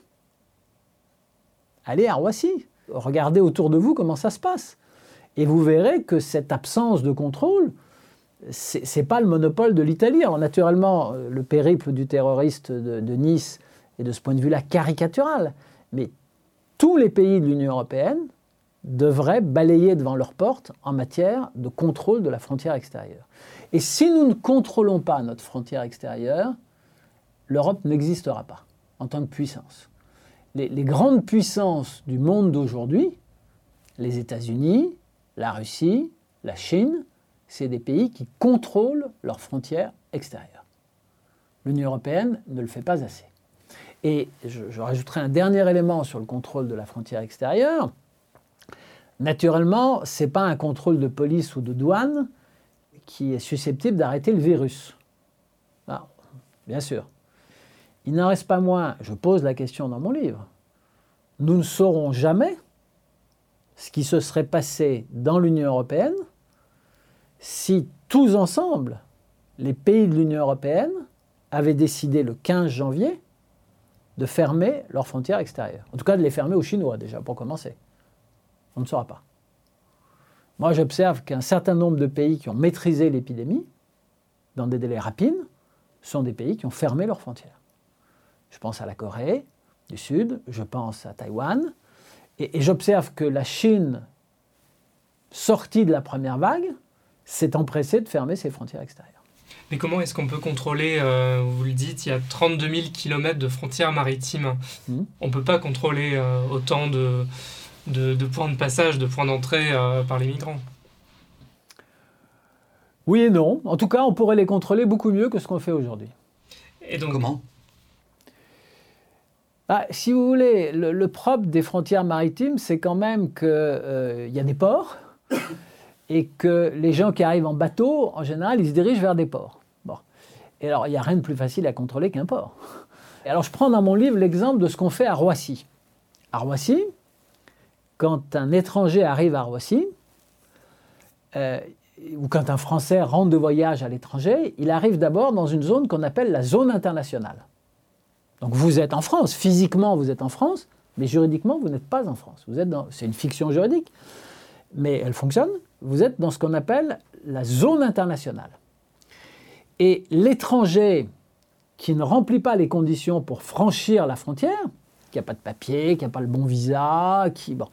Allez à Roissy. Regardez autour de vous comment ça se passe. Et vous verrez que cette absence de contrôle, ce n'est pas le monopole de l'Italie. Alors naturellement, euh, le périple du terroriste de, de, Nice est de ce point de vue-là caricatural. Mais tous les pays de l'Union européenne devraient balayer devant leurs portes en matière de contrôle de la frontière extérieure. Et si nous ne contrôlons pas notre frontière extérieure, l'Europe n'existera pas en tant que puissance. Les, grandes puissances du monde d'aujourd'hui, les États-Unis, la Russie, la Chine, c'est des pays qui contrôlent leurs frontières extérieures. L'Union européenne ne le fait pas assez. Et je, rajouterai un dernier élément sur le contrôle de la frontière extérieure. Naturellement, ce n'est pas un contrôle de police ou de douane qui est susceptible d'arrêter le virus. Ah, bien sûr, il n'en reste pas moins, je pose la question dans mon livre, nous ne saurons jamais ce qui se serait passé dans l'Union européenne si tous ensemble, les pays de l'Union européenne avaient décidé le 15 janvier de fermer leurs frontières extérieures. En tout cas, de les fermer aux Chinois déjà, pour commencer. On ne saura pas. Moi, j'observe qu'un certain nombre de pays qui ont maîtrisé l'épidémie, dans des délais rapides, sont des pays qui ont fermé leurs frontières. Je pense à la Corée du Sud, je pense à Taïwan, et, j'observe que la Chine, sortie de la première vague, s'est empressée de fermer ses frontières extérieures. Mais comment est-ce qu'on peut contrôler, euh, vous le dites, il y a 32 000 km de frontières maritimes. Hmm. On ne peut pas contrôler euh, autant de, de, points de passage, de points d'entrée euh, par les migrants. Oui et non. En tout cas, on pourrait les contrôler beaucoup mieux que ce qu'on fait aujourd'hui. Et donc, comment? Bah, si vous voulez, le, propre des frontières maritimes, c'est quand même qu'il euh, y a des ports <coughs> et que les gens qui arrivent en bateau, en général, ils se dirigent vers des ports. Bon. Et alors, il n'y a rien de plus facile à contrôler qu'un port. Et alors, je prends dans mon livre l'exemple de ce qu'on fait à Roissy. À Roissy, quand un étranger arrive à Roissy, euh, ou quand un Français rentre de voyage à l'étranger, il arrive d'abord dans une zone qu'on appelle la zone internationale. Donc vous êtes en France, physiquement vous êtes en France, mais juridiquement vous n'êtes pas en France. Vous êtes dans, c'est une fiction juridique, mais elle fonctionne. Vous êtes dans ce qu'on appelle la zone internationale. Et l'étranger qui ne remplit pas les conditions pour franchir la frontière, qui n'a pas de papier, qui n'a pas le bon visa, qui bon,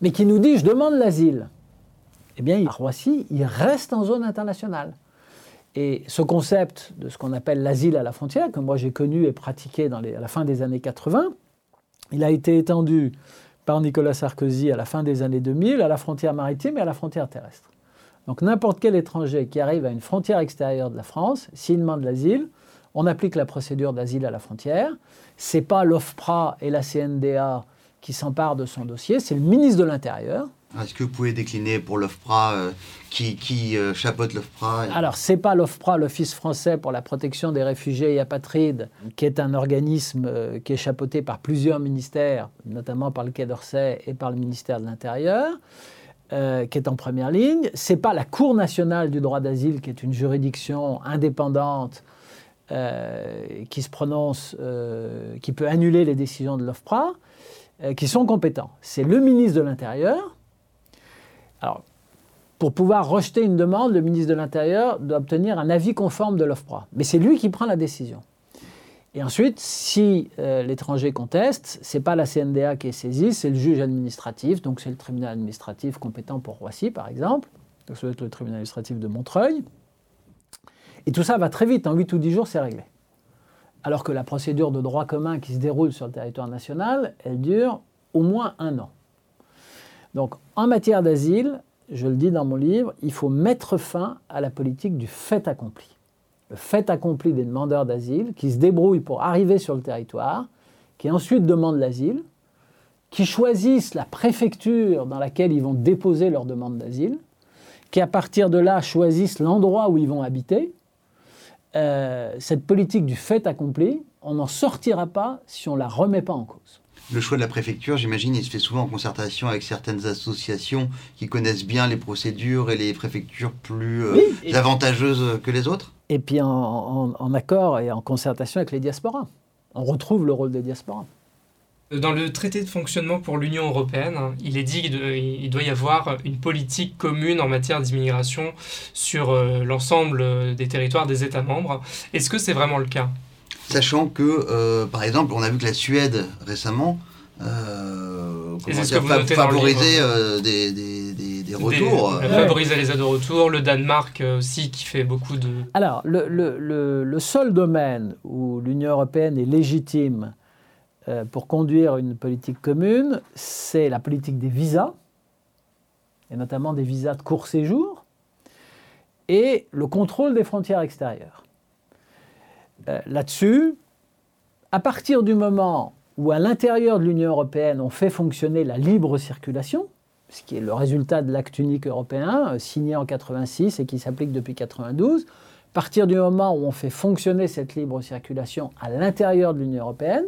mais qui nous dit je demande l'asile, eh bien à il reste en zone internationale. Et ce concept de ce qu'on appelle l'asile à la frontière, que moi j'ai connu et pratiqué dans à la fin des années 80, il a été étendu par Nicolas Sarkozy à la fin des années 2000 à la frontière maritime et à la frontière terrestre. Donc n'importe quel étranger qui arrive à une frontière extérieure de la France, s'il demande l'asile, on applique la procédure d'asile à la frontière. Ce n'est pas l'OFPRA et la CNDA qui s'emparent de son dossier, c'est le ministre de l'Intérieur est-ce que vous pouvez décliner pour l'OFPRA euh, qui, euh, chapeaute l'OFPRA Alors, ce n'est pas l'OFPRA, l'Office français pour la protection des réfugiés et apatrides, qui est un organisme euh, qui est chapeauté par plusieurs ministères, notamment par le Quai d'Orsay et par le ministère de l'Intérieur. qui est en première ligne. Ce n'est pas la Cour nationale du droit d'asile, qui est une juridiction indépendante qui se prononce, qui peut annuler les décisions de l'OFPRA, qui sont compétents. C'est le ministre de l'Intérieur alors, pour pouvoir rejeter une demande, le ministre de l'Intérieur doit obtenir un avis conforme de l'OFPRA. Mais c'est lui qui prend la décision. Et ensuite, si euh, l'étranger conteste, ce n'est pas la CNDA qui est saisie, c'est le juge administratif, donc c'est le tribunal administratif compétent pour Roissy, par exemple, donc ça doit le tribunal administratif de Montreuil. Et tout ça va très vite, en 8 ou 10 jours, c'est réglé. Alors que la procédure de droit commun qui se déroule sur le territoire national, elle dure au moins un an. Donc en matière d'asile, je le dis dans mon livre, il faut mettre fin à la politique du fait accompli. Le fait accompli des demandeurs d'asile qui se débrouillent pour arriver sur le territoire, qui ensuite demandent l'asile, qui choisissent la préfecture dans laquelle ils vont déposer leur demande d'asile, qui à partir de là choisissent l'endroit où ils vont habiter. Euh, cette politique du fait accompli, on n'en sortira pas si on ne la remet pas en cause. Le choix de la préfecture, j'imagine, il se fait souvent en concertation avec certaines associations qui connaissent bien les procédures et les préfectures plus euh, avantageuses que les autres Et puis en, accord et en concertation avec les diasporas. On retrouve le rôle des diasporas. Dans le traité de fonctionnement pour l'Union européenne, il est dit qu'il doit y avoir une politique commune en matière d'immigration sur euh, l'ensemble des territoires des États membres. Est-ce que c'est vraiment le cas? Sachant que, euh, par exemple, on a vu que la Suède récemment euh, favorisait euh, des, des, des, retours. favorisait les aides de retour, le Danemark aussi qui fait beaucoup de... Alors, le, le, le, seul domaine où l'Union européenne est légitime pour conduire une politique commune, c'est la politique des visas, et notamment des visas de court séjour, et le contrôle des frontières extérieures. Euh, là-dessus, à partir du moment où à l'intérieur de l'Union européenne on fait fonctionner la libre circulation, ce qui est le résultat de l'acte unique européen euh, signé en 86 et qui s'applique depuis 92, à partir du moment où on fait fonctionner cette libre circulation à l'intérieur de l'Union européenne,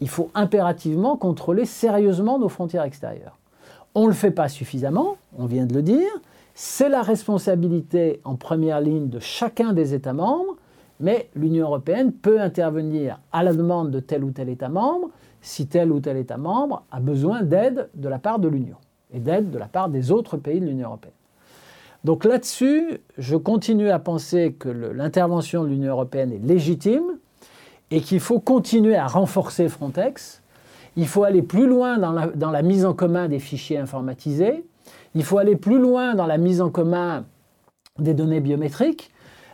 il faut impérativement contrôler sérieusement nos frontières extérieures. On ne le fait pas suffisamment, on vient de le dire, c'est la responsabilité en première ligne de chacun des États membres mais l'Union européenne peut intervenir à la demande de tel ou tel État membre si tel ou tel État membre a besoin d'aide de la part de l'Union et d'aide de la part des autres pays de l'Union européenne. Donc là-dessus, je continue à penser que l'intervention de l'Union européenne est légitime et qu'il faut continuer à renforcer Frontex. Il faut aller plus loin dans la, dans la mise en commun des fichiers informatisés. Il faut aller plus loin dans la mise en commun des données biométriques.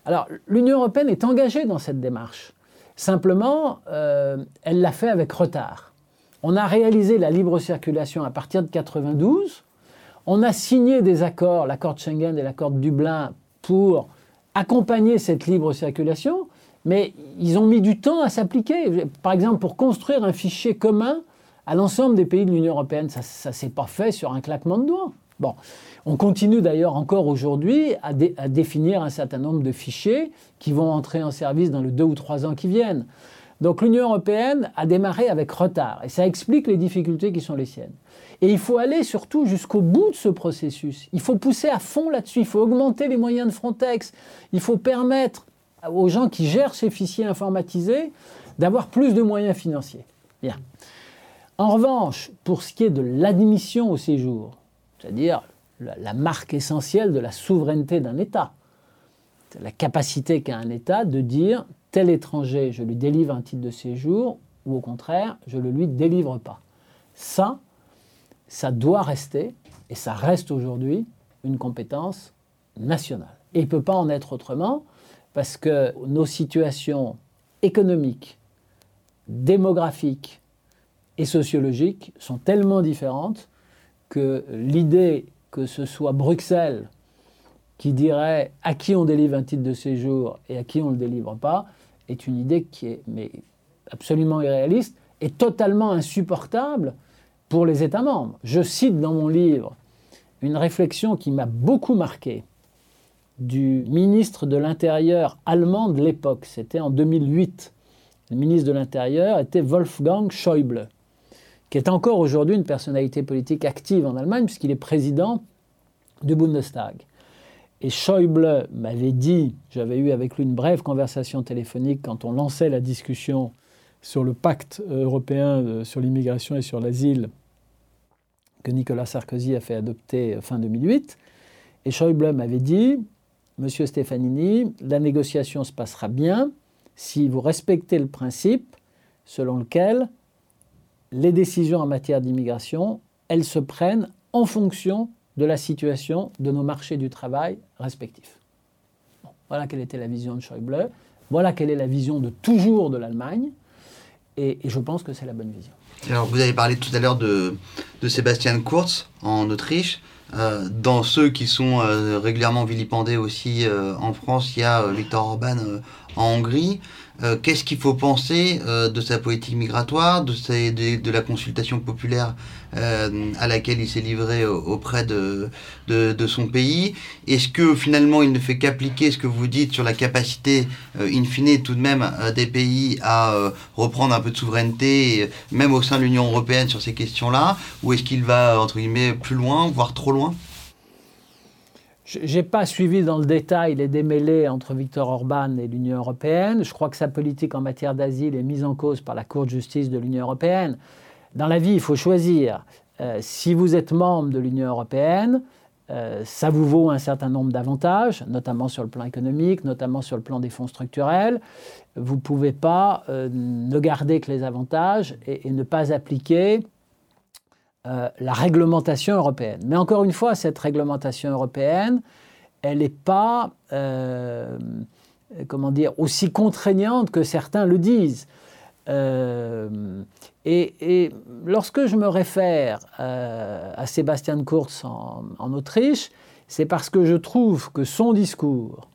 Alors, l'Union européenne est engagée dans cette démarche. Simplement, euh, elle l'a fait avec retard. On a réalisé la libre circulation à partir de 92. On a signé des accords, l'accord de Schengen et l'accord de Dublin, pour accompagner cette libre circulation, mais ils ont mis du temps à s'appliquer. Par exemple, pour construire un fichier commun à l'ensemble des pays de l'Union européenne, ça ne s'est pas fait sur un claquement de doigts. Bon, on continue d'ailleurs encore aujourd'hui à, définir un certain nombre de fichiers qui vont entrer en service dans les deux ou trois ans qui viennent. Donc l'Union européenne a démarré avec retard et ça explique les difficultés qui sont les siennes. Et il faut aller surtout jusqu'au bout de ce processus. Il faut pousser à fond là-dessus, il faut augmenter les moyens de Frontex, il faut permettre aux gens qui gèrent ces fichiers informatisés d'avoir plus de moyens financiers. Bien. En revanche, pour ce qui est de l'admission au séjour, c'est-à-dire la, marque essentielle de la souveraineté d'un État. La capacité qu'a un État de dire tel étranger, je lui délivre un titre de séjour, ou au contraire, je ne le lui délivre pas. Ça, ça doit rester, et ça reste aujourd'hui, une compétence nationale. Et il ne peut pas en être autrement, parce que nos situations économiques, démographiques et sociologiques sont tellement différentes que l'idée que ce soit Bruxelles qui dirait à qui on délivre un titre de séjour et à qui on ne le délivre pas est une idée qui est mais, absolument irréaliste et totalement insupportable pour les États membres. Je cite dans mon livre une réflexion qui m'a beaucoup marqué du ministre de l'Intérieur allemand de l'époque, c'était en 2008. Le ministre de l'Intérieur était Wolfgang Schäuble qui est encore aujourd'hui une personnalité politique active en Allemagne, puisqu'il est président du Bundestag. Et Schäuble m'avait dit, j'avais eu avec lui une brève conversation téléphonique quand on lançait la discussion sur le pacte européen euh, sur l'immigration et sur l'asile que Nicolas Sarkozy a fait adopter fin 2008. Et Schäuble m'avait dit, Monsieur Stefanini, la négociation se passera bien si vous respectez le principe selon lequel les décisions en matière d'immigration, elles se prennent en fonction de la situation de nos marchés du travail respectifs. voilà quelle était la vision de Schäuble, voilà quelle est la vision de toujours de l'Allemagne, et, je pense que c'est la bonne vision. Alors, vous avez parlé tout à l'heure de, de Sébastien Kurz en Autriche. Euh, dans ceux qui sont euh, régulièrement vilipendés aussi euh, en France, il y a Viktor Orban en Hongrie. Euh, qu'est-ce qu'il faut penser euh, de sa politique migratoire, de, la consultation populaire euh, à laquelle il s'est livré auprès de, de, son pays? Est-ce que finalement il ne fait qu'appliquer ce que vous dites sur la capacité, in fine, tout de même, des pays à reprendre un peu de souveraineté, même au sein de l'Union européenne sur ces questions-là? Ou est-ce qu'il va, entre guillemets, plus loin, voire trop loin? Je n'ai pas suivi dans le détail les démêlés entre Viktor Orban et l'Union européenne. Je crois que sa politique en matière d'asile est mise en cause par la Cour de justice de l'Union européenne. Dans la vie, il faut choisir. Euh, si vous êtes membre de l'Union européenne, euh, ça vous vaut un certain nombre d'avantages, notamment sur le plan économique, notamment sur le plan des fonds structurels. Vous ne pouvez pas euh, ne garder que les avantages et ne pas appliquer euh, la réglementation européenne. Mais encore une fois, cette réglementation européenne, elle n'est pas, euh, comment dire, aussi contraignante que certains le disent. Euh, et, lorsque je me réfère à Sébastien Kurz en, en Autriche, c'est parce que je trouve que son discours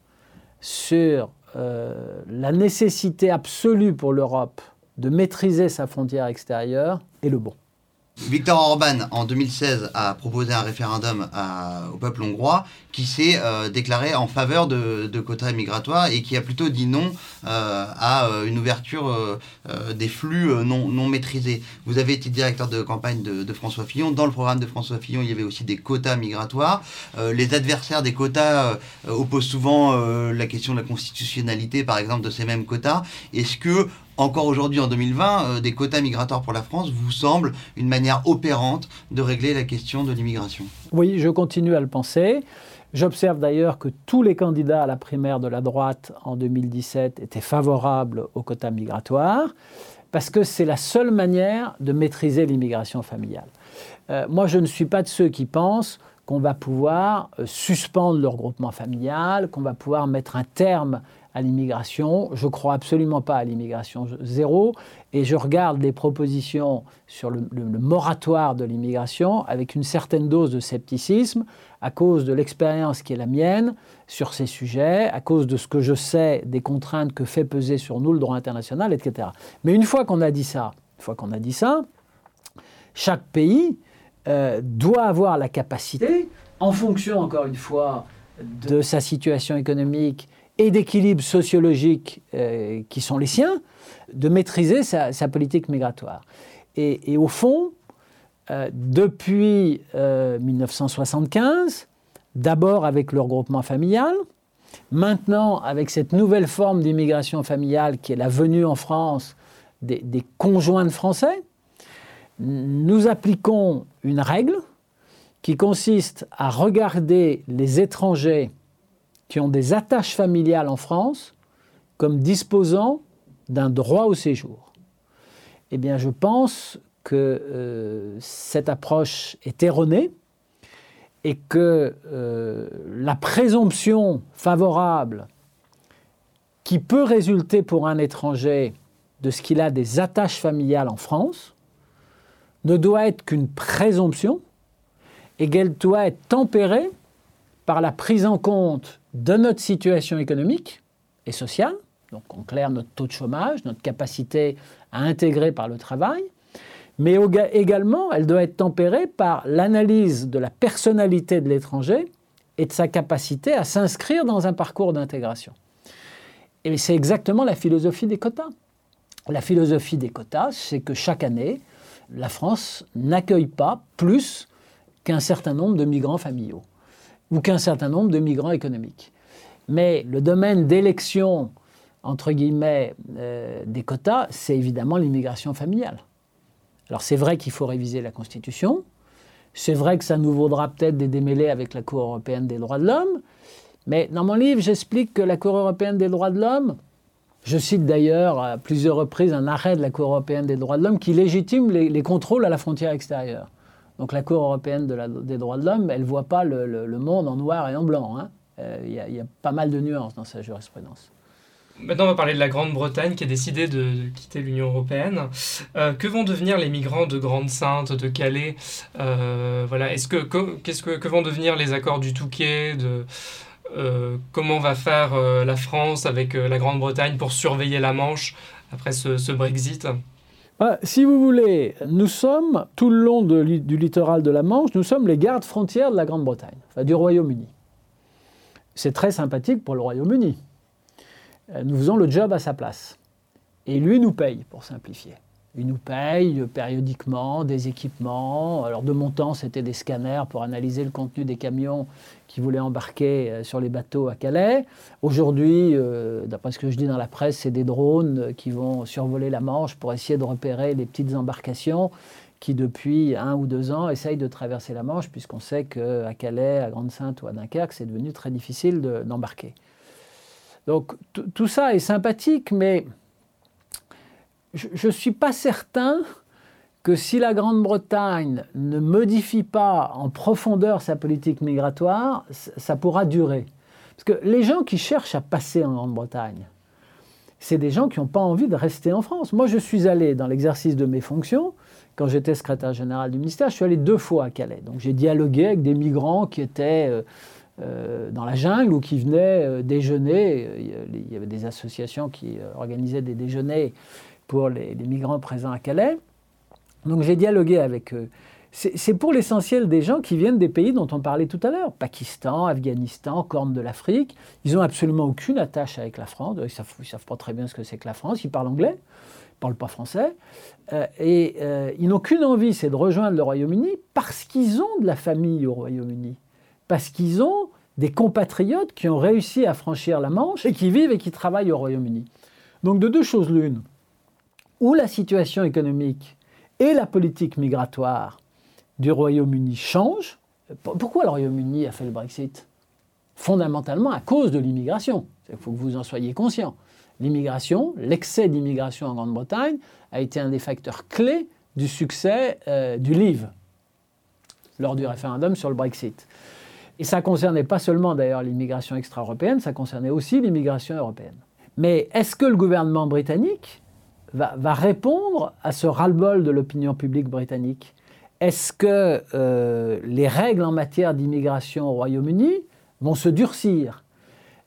sur la nécessité absolue pour l'Europe de maîtriser sa frontière extérieure est le bon. Victor Orban, en 2016, a proposé un référendum au peuple hongrois qui s'est euh, déclaré en faveur de, quotas migratoires et qui a plutôt dit non euh, à euh, une ouverture des flux non, non maîtrisés. Vous avez été directeur de campagne de, François Fillon. Dans le programme de François Fillon, il y avait aussi des quotas migratoires. les adversaires des quotas opposent souvent la question de la constitutionnalité, par exemple, de ces mêmes quotas. Est-ce que encore aujourd'hui en 2020, euh, des quotas migratoires pour la France vous semblent une manière opérante de régler la question de l'immigration? Oui, je continue à le penser. J'observe d'ailleurs que tous les candidats à la primaire de la droite en 2017 étaient favorables aux quotas migratoires, parce que c'est la seule manière de maîtriser l'immigration familiale. Euh, moi, je ne suis pas de ceux qui pensent qu'on va pouvoir euh, suspendre le regroupement familial, qu'on va pouvoir mettre un terme à l'immigration. Je ne crois absolument pas à l'immigration zéro. Et je regarde les propositions sur le, moratoire de l'immigration avec une certaine dose de scepticisme à cause de l'expérience qui est la mienne sur ces sujets, à cause de ce que je sais des contraintes que fait peser sur nous le droit international, etc. Mais une fois qu'on a dit ça, une fois qu'on a dit ça, chaque pays euh, doit avoir la capacité, en fonction, encore une fois, de sa situation économique et d'équilibre sociologique euh, qui sont les siens, de maîtriser sa, politique migratoire. Et, au fond, euh, depuis 1975, euh, d'abord avec le regroupement familial, maintenant avec cette nouvelle forme d'immigration familiale qui est la venue en France des, des conjoints de Français, nous appliquons une règle qui consiste à regarder les étrangers qui ont des attaches familiales en France comme disposant d'un droit au séjour. Eh bien, je pense que euh, cette approche est erronée et que euh, la présomption favorable qui peut résulter pour un étranger de ce qu'il a des attaches familiales en France ne doit être qu'une présomption et qu'elle doit être tempérée par la prise en compte de notre situation économique et sociale, donc en clair notre taux de chômage, notre capacité à intégrer par le travail, mais également elle doit être tempérée par l'analyse de la personnalité de l'étranger et de sa capacité à s'inscrire dans un parcours d'intégration. Et c'est exactement la philosophie des quotas. La philosophie des quotas, c'est que chaque année, la France n'accueille pas plus qu'un certain nombre de migrants familiaux ou qu'un certain nombre de migrants économiques. Mais le domaine d'élection, entre guillemets, euh, des quotas, c'est évidemment l'immigration familiale. Alors c'est vrai qu'il faut réviser la Constitution, c'est vrai que ça nous vaudra peut-être des démêlés avec la Cour européenne des droits de l'homme, mais dans mon livre, j'explique que la Cour européenne des droits de l'homme, je cite d'ailleurs à plusieurs reprises un arrêt de la Cour européenne des droits de l'homme qui légitime les contrôles à la frontière extérieure. Donc la Cour européenne des droits de l'homme, elle ne voit pas le, monde en noir et en blanc. Hein. Euh, il y, a pas mal de nuances dans sa jurisprudence. Maintenant, on va parler de la Grande-Bretagne qui a décidé de, quitter l'Union européenne. Euh, que vont devenir les migrants de Grande-Sainte, de Calais? Euh, Voilà, est-ce que, vont devenir les accords du Touquet comment va faire la France avec la Grande-Bretagne pour surveiller la Manche après ce, Brexit? Ah, si vous voulez, nous sommes, tout le long du littoral de la Manche, nous sommes les gardes frontières de la Grande-Bretagne, du Royaume-Uni. C'est très sympathique pour le Royaume-Uni. Nous faisons le job à sa place. Et lui nous paye, pour simplifier. Il nous paye périodiquement des équipements. Alors de mon temps, c'était des scanners pour analyser le contenu des camions qui voulaient embarquer euh, sur les bateaux à Calais. Aujourd'hui, euh, d'après ce que je dis dans la presse, c'est des drones qui vont survoler la Manche pour essayer de repérer les petites embarcations qui, depuis un ou deux ans, essayent de traverser la Manche, puisqu'on sait qu'à Calais, à Grande-Sainte ou à Dunkerque, c'est devenu très difficile d'embarquer. Donc tout ça est sympathique, mais je ne suis pas certain que si la Grande-Bretagne ne modifie pas en profondeur sa politique migratoire, ça pourra durer. Parce que les gens qui cherchent à passer en Grande-Bretagne, c'est des gens qui n'ont pas envie de rester en France. Moi, je suis allé dans l'exercice de mes fonctions, quand j'étais secrétaire général du ministère, je suis allé deux fois à Calais. Donc j'ai dialogué avec des migrants qui étaient euh, euh, dans la jungle ou qui venaient euh, déjeuner. Il y avait des associations qui organisaient des déjeuners pour les, migrants présents à Calais. Donc j'ai dialogué avec eux. C'est pour l'essentiel des gens qui viennent des pays dont on parlait tout à l'heure, Pakistan, Afghanistan, Corne de l'Afrique. Ils n'ont absolument aucune attache avec la France. Ils ne savent, pas très bien ce que c'est que la France. Ils parlent anglais, ils ne parlent pas français. Euh, et euh, ils n'ont qu'une envie, c'est de rejoindre le Royaume-Uni parce qu'ils ont de la famille au Royaume-Uni. Parce qu'ils ont des compatriotes qui ont réussi à franchir la Manche et qui vivent et qui travaillent au Royaume-Uni. Donc de deux choses l'une où la situation économique et la politique migratoire du Royaume-Uni changent. Pourquoi le Royaume-Uni a fait le Brexit? Fondamentalement à cause de l'immigration. Il faut que vous en soyez conscient. L'immigration, l'excès d'immigration en Grande-Bretagne a été un des facteurs clés du succès euh, du Leave lors du référendum sur le Brexit. Et ça concernait pas seulement d'ailleurs l'immigration extra-européenne, ça concernait aussi l'immigration européenne. Mais est-ce que le gouvernement britannique va, répondre à ce ras-le-bol de l'opinion publique britannique. Est-ce que euh, les règles en matière d'immigration au Royaume-Uni vont se durcir?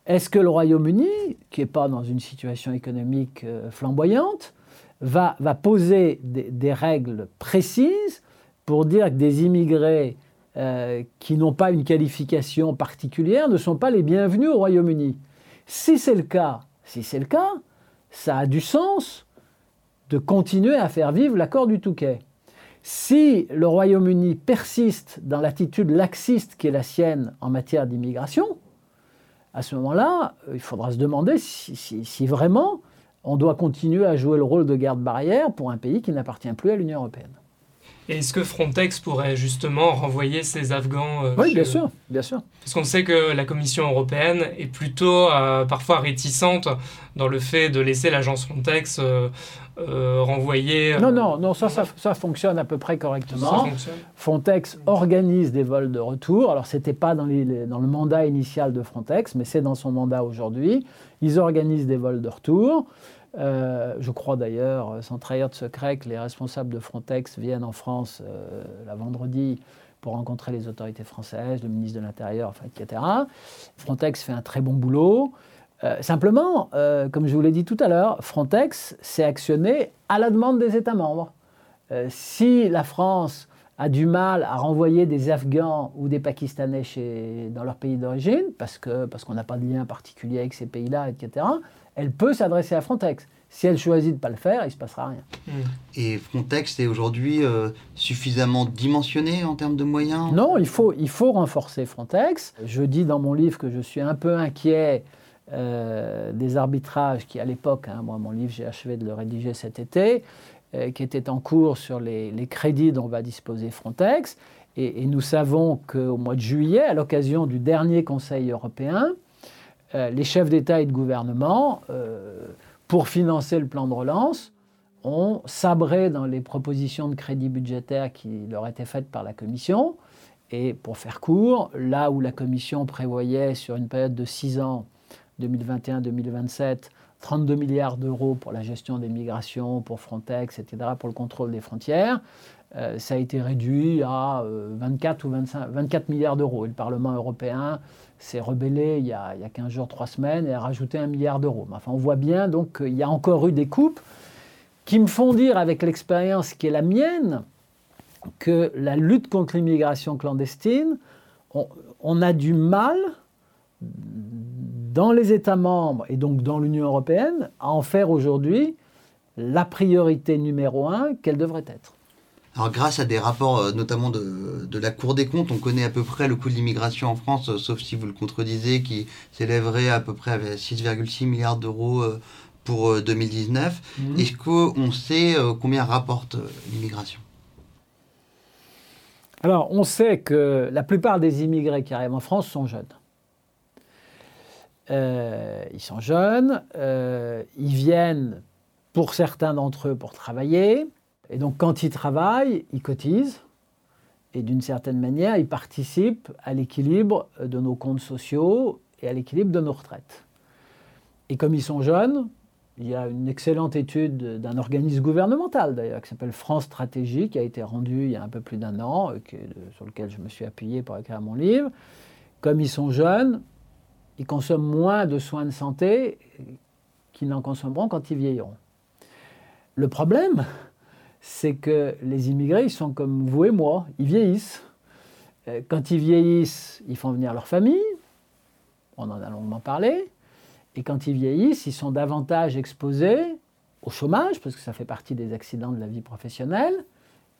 Est-ce que le Royaume-Uni, qui n'est pas dans une situation économique euh, flamboyante, va, poser des, règles précises pour dire que des immigrés euh, qui n'ont pas une qualification particulière ne sont pas les bienvenus au Royaume-Uni? Si c'est le cas, si c'est le cas, ça a du sens de continuer à faire vivre l'accord du Touquet. Si le Royaume-Uni persiste dans l'attitude laxiste qui est la sienne en matière d'immigration, à ce moment-là, il faudra se demander si, vraiment on doit continuer à jouer le rôle de garde-barrière pour un pays qui n'appartient plus à l'Union européenne. Est-ce que Frontex pourrait justement renvoyer ces Afghans euh, Oui, bien sûr, bien sûr. Parce qu'on sait que la Commission européenne est plutôt euh, parfois réticente dans le fait de laisser l'agence Frontex euh, renvoyer. Non, non, non, ça, ça, fonctionne à peu près correctement. Frontex organise des vols de retour. Alors, ce n'était pas dans, dans le mandat initial de Frontex, mais c'est dans son mandat aujourd'hui. Ils organisent des vols de retour. Euh, je crois d'ailleurs, sans trahir de secret, que les responsables de Frontex viennent en France euh, la vendredi pour rencontrer les autorités françaises, le ministre de l'Intérieur, enfin, etc. Frontex fait un très bon boulot. Euh, simplement, comme je vous l'ai dit tout à l'heure, Frontex s'est actionné à la demande des États membres. si la France a du mal à renvoyer des Afghans ou des Pakistanais chez, dans leur pays d'origine, parce qu'on parce qu'on n'a pas de lien particulier avec ces pays-là, etc., elle peut s'adresser à Frontex. Si elle choisit de ne pas le faire, il ne se passera rien. Hmm. Et Frontex est aujourd'hui euh, suffisamment dimensionné en termes de moyens? Non, il faut, il faut renforcer Frontex. Je dis dans mon livre que je suis un peu inquiet euh, des arbitrages qui, à l'époque, hein, moi mon livre, j'ai achevé de le rédiger cet été, euh, qui étaient en cours sur les, crédits dont va disposer Frontex. Et, nous savons qu'au mois de juillet, à l'occasion du dernier Conseil européen, euh, les chefs d'État et de gouvernement, pour financer le plan de relance, ont sabré dans les propositions de crédit budgétaire qui leur étaient faites par la Commission. Et pour faire court, là où la Commission prévoyait sur une période de 6 ans, 2021-2027, 32 milliards d'euros pour la gestion des migrations, pour Frontex, etc., pour le contrôle des frontières, euh, ça a été réduit à 24 ou 25, 24 milliards d'euros. Et le Parlement européen s'est rebellé il y, a, il y, a, 15 jours, 3 semaines et a rajouté un milliard d'euros. Enfin, on voit bien donc qu'il y a encore eu des coupes qui me font dire, avec l'expérience qui est la mienne, que la lutte contre l'immigration clandestine, on, a du mal dans les États membres et donc dans l'Union européenne à en faire aujourd'hui la priorité numéro un qu'elle devrait être. Alors grâce à des rapports euh, notamment de, de, la Cour des comptes, on connaît à peu près le coût de l'immigration en France, euh, sauf si vous le contredisez, qui s'élèverait à peu près à 6,6 milliards d'euros euh, pour 2019. Mmh. Est-ce qu'on sait combien rapporte l'immigration? Alors, on sait que la plupart des immigrés qui arrivent en France sont jeunes. Euh, ils sont jeunes, euh, ils viennent pour certains d'entre eux pour travailler, et donc quand ils travaillent, ils cotisent, et d'une certaine manière, ils participent à l'équilibre de nos comptes sociaux et à l'équilibre de nos retraites. Et comme ils sont jeunes, il y a une excellente étude d'un organisme gouvernemental d'ailleurs qui s'appelle France Stratégie qui a été rendue il y a un peu plus d'un an, euh, sur lequel je me suis appuyé pour écrire mon livre. Comme ils sont jeunes, ils consomment moins de soins de santé qu'ils n'en consommeront quand ils vieilliront. Le problème, c'est que les immigrés, ils sont comme vous et moi, ils vieillissent. Euh, quand ils vieillissent, ils font venir leur famille, on en a longuement parlé, et quand ils vieillissent, ils sont davantage exposés au chômage, parce que ça fait partie des accidents de la vie professionnelle,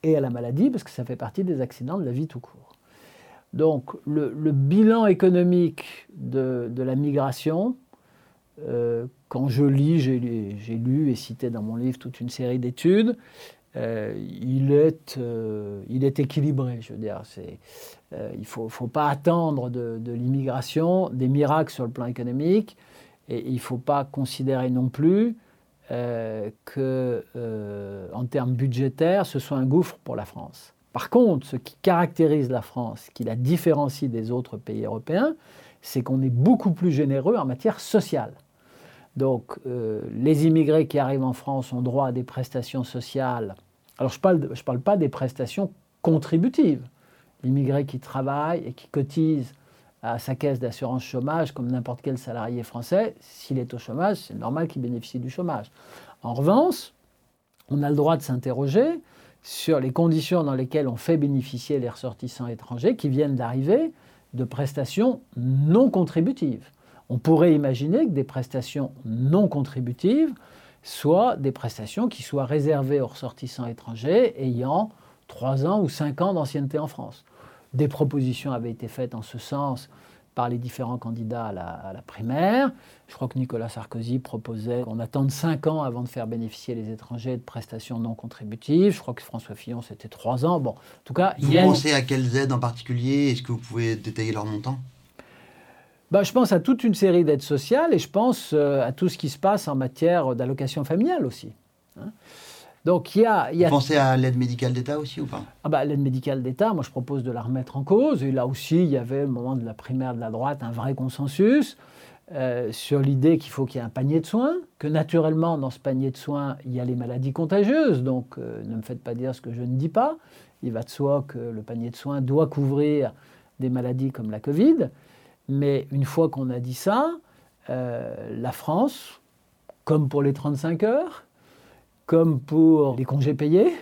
et à la maladie, parce que ça fait partie des accidents de la vie tout court. Donc le, bilan économique de, la migration, euh, quand je lis, j'ai lu et cité dans mon livre toute une série d'études, euh, il, est, euh, il est équilibré, je veux dire. il ne faut, pas attendre de, l'immigration des miracles sur le plan économique. Et il ne faut pas considérer non plus que, en termes budgétaires, ce soit un gouffre pour la France. Par contre, ce qui caractérise la France, qui la différencie des autres pays européens, c'est qu'on est beaucoup plus généreux en matière sociale. Donc, euh, les immigrés qui arrivent en France ont droit à des prestations sociales. Alors, je ne parle, pas des prestations contributives. L'immigré qui travaille et qui cotise à sa caisse d'assurance chômage comme n'importe quel salarié français. S'il est au chômage, c'est normal qu'il bénéficie du chômage. En revanche, on a le droit de s'interroger sur les conditions dans lesquelles on fait bénéficier les ressortissants étrangers qui viennent d'arriver de prestations non contributives. On pourrait imaginer que des prestations non contributives soient des prestations qui soient réservées aux ressortissants étrangers ayant 3 ans ou 5 ans d'ancienneté en France. Des propositions avaient été faites en ce sens par les différents candidats à la, primaire. Je crois que Nicolas Sarkozy proposait qu'on attende 5 ans avant de faire bénéficier les étrangers de prestations non contributives. Je crois que François Fillon, c'était 3 ans. Bon, en tout cas, vous pensez à quelles aides en particulier? Est-ce que vous pouvez détailler leur montant? Bah, je pense à toute une série d'aides sociales et je pense euh, à tout ce qui se passe en matière d'allocation familiale aussi. Hein. Donc il y a, Vous pensez à l'aide médicale d'État aussi ou pas? Ah bah, L'aide médicale d'État, moi je propose de la remettre en cause. Et là aussi, il y avait au moment de la primaire de la droite un vrai consensus euh, sur l'idée qu'il faut qu'il y ait un panier de soins, que naturellement dans ce panier de soins, il y a les maladies contagieuses. Donc euh, ne me faites pas dire ce que je ne dis pas. Il va de soi que le panier de soins doit couvrir des maladies comme la Covid. Mais une fois qu'on a dit ça, euh, la France, comme pour les 35 heures, comme pour les congés payés,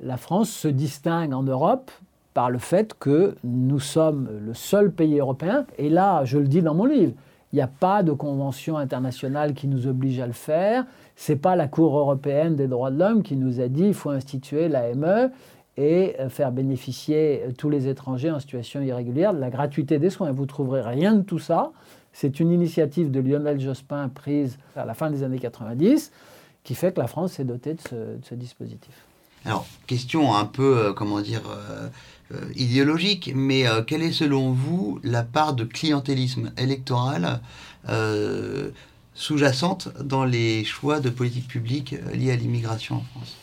la France se distingue en Europe par le fait que nous sommes le seul pays européen, et là, je le dis dans mon livre, il n'y a pas de convention internationale qui nous oblige à le faire. Ce n'est pas la Cour européenne des droits de l'homme qui nous a dit qu'il faut instituer l'AME et faire bénéficier tous les étrangers en situation irrégulière de la gratuité des soins. Vous ne trouverez rien de tout ça. C'est une initiative de Lionel Jospin prise à la fin des années 90 qui fait que la France s'est dotée de ce, dispositif. Alors, question un peu, euh, comment dire, euh, euh, idéologique, mais quelle est selon vous la part de clientélisme électoral sous-jacente dans les choix de politique publique liés à l'immigration en France?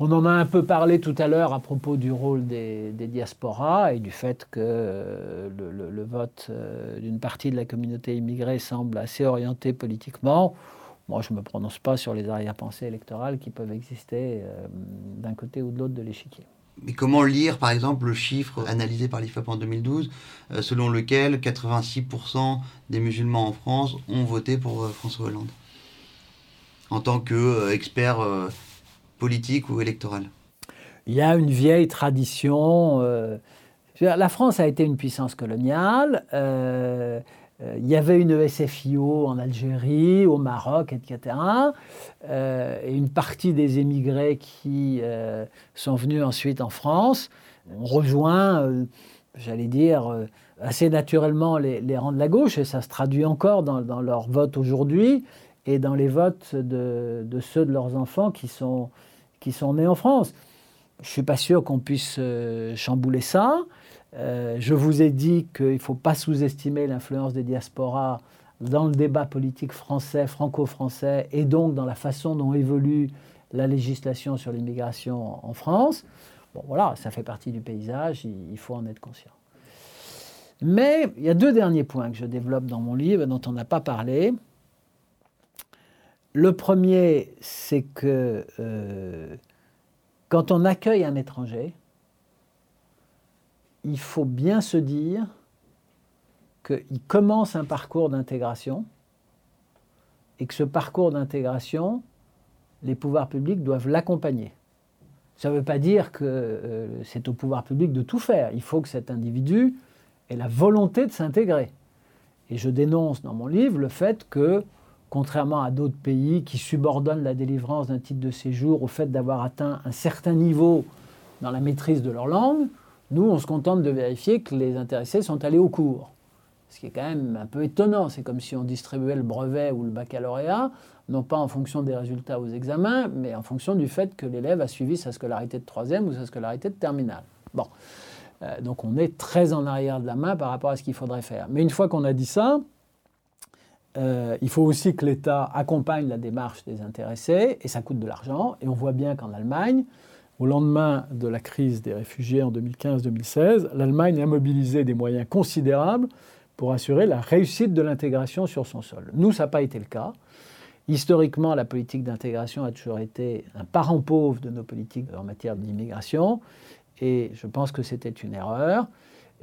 On en a un peu parlé tout à l'heure à propos du rôle des, diasporas et du fait que le, le vote d'une partie de la communauté immigrée semble assez orienté politiquement. Moi, je ne me prononce pas sur les arrière-pensées électorales qui peuvent exister euh, d'un côté ou de l'autre de l'échiquier. mais comment lire, par exemple, le chiffre analysé par l'IFOP en 2012, euh, selon lequel 86% des musulmans en France ont voté pour François Hollande, en tant qu'expert politique ou électoral? Il y a une vieille tradition. la France a été une puissance coloniale. Euh, il y avait une SFIO en Algérie, au Maroc, etc. Euh, et une partie des émigrés qui euh, sont venus ensuite en France ont rejoint, j'allais dire, assez naturellement les, rangs de la gauche, et ça se traduit encore dans, leur vote aujourd'hui et dans les votes de, ceux de leurs enfants qui sont, qui sont nés en France. Je ne suis pas sûr qu'on puisse chambouler ça. Euh, je vous ai dit qu'il ne faut pas sous-estimer l'influence des diasporas dans le débat politique français, franco-français, et donc dans la façon dont évolue la législation sur l'immigration en France. Bon, voilà, ça fait partie du paysage, il faut en être conscient. Mais il y a deux derniers points que je développe dans mon livre dont on n'a pas parlé. Le premier, c'est que euh, quand on accueille un étranger, il faut bien se dire qu'il commence un parcours d'intégration et que ce parcours d'intégration, les pouvoirs publics doivent l'accompagner. Ça ne veut pas dire que euh, c'est au pouvoir public de tout faire. Il faut que cet individu ait la volonté de s'intégrer. Et je dénonce dans mon livre le fait que, contrairement à d'autres pays qui subordonnent la délivrance d'un titre de séjour au fait d'avoir atteint un certain niveau dans la maîtrise de leur langue, nous, on se contente de vérifier que les intéressés sont allés au cours. Ce qui est quand même un peu étonnant. C'est comme si on distribuait le brevet ou le baccalauréat, non pas en fonction des résultats aux examens, mais en fonction du fait que l'élève a suivi sa scolarité de troisième ou sa scolarité de terminale. Bon. Euh, donc on est très en arrière de la main par rapport à ce qu'il faudrait faire. Mais une fois qu'on a dit ça, euh, il faut aussi que l'État accompagne la démarche des intéressés, et ça coûte de l'argent. Et on voit bien qu'en Allemagne, au lendemain de la crise des réfugiés en 2015-2016, l'Allemagne a mobilisé des moyens considérables pour assurer la réussite de l'intégration sur son sol. Nous, ça n'a pas été le cas. Historiquement, la politique d'intégration a toujours été un parent pauvre de nos politiques en matière d'immigration, et je pense que c'était une erreur,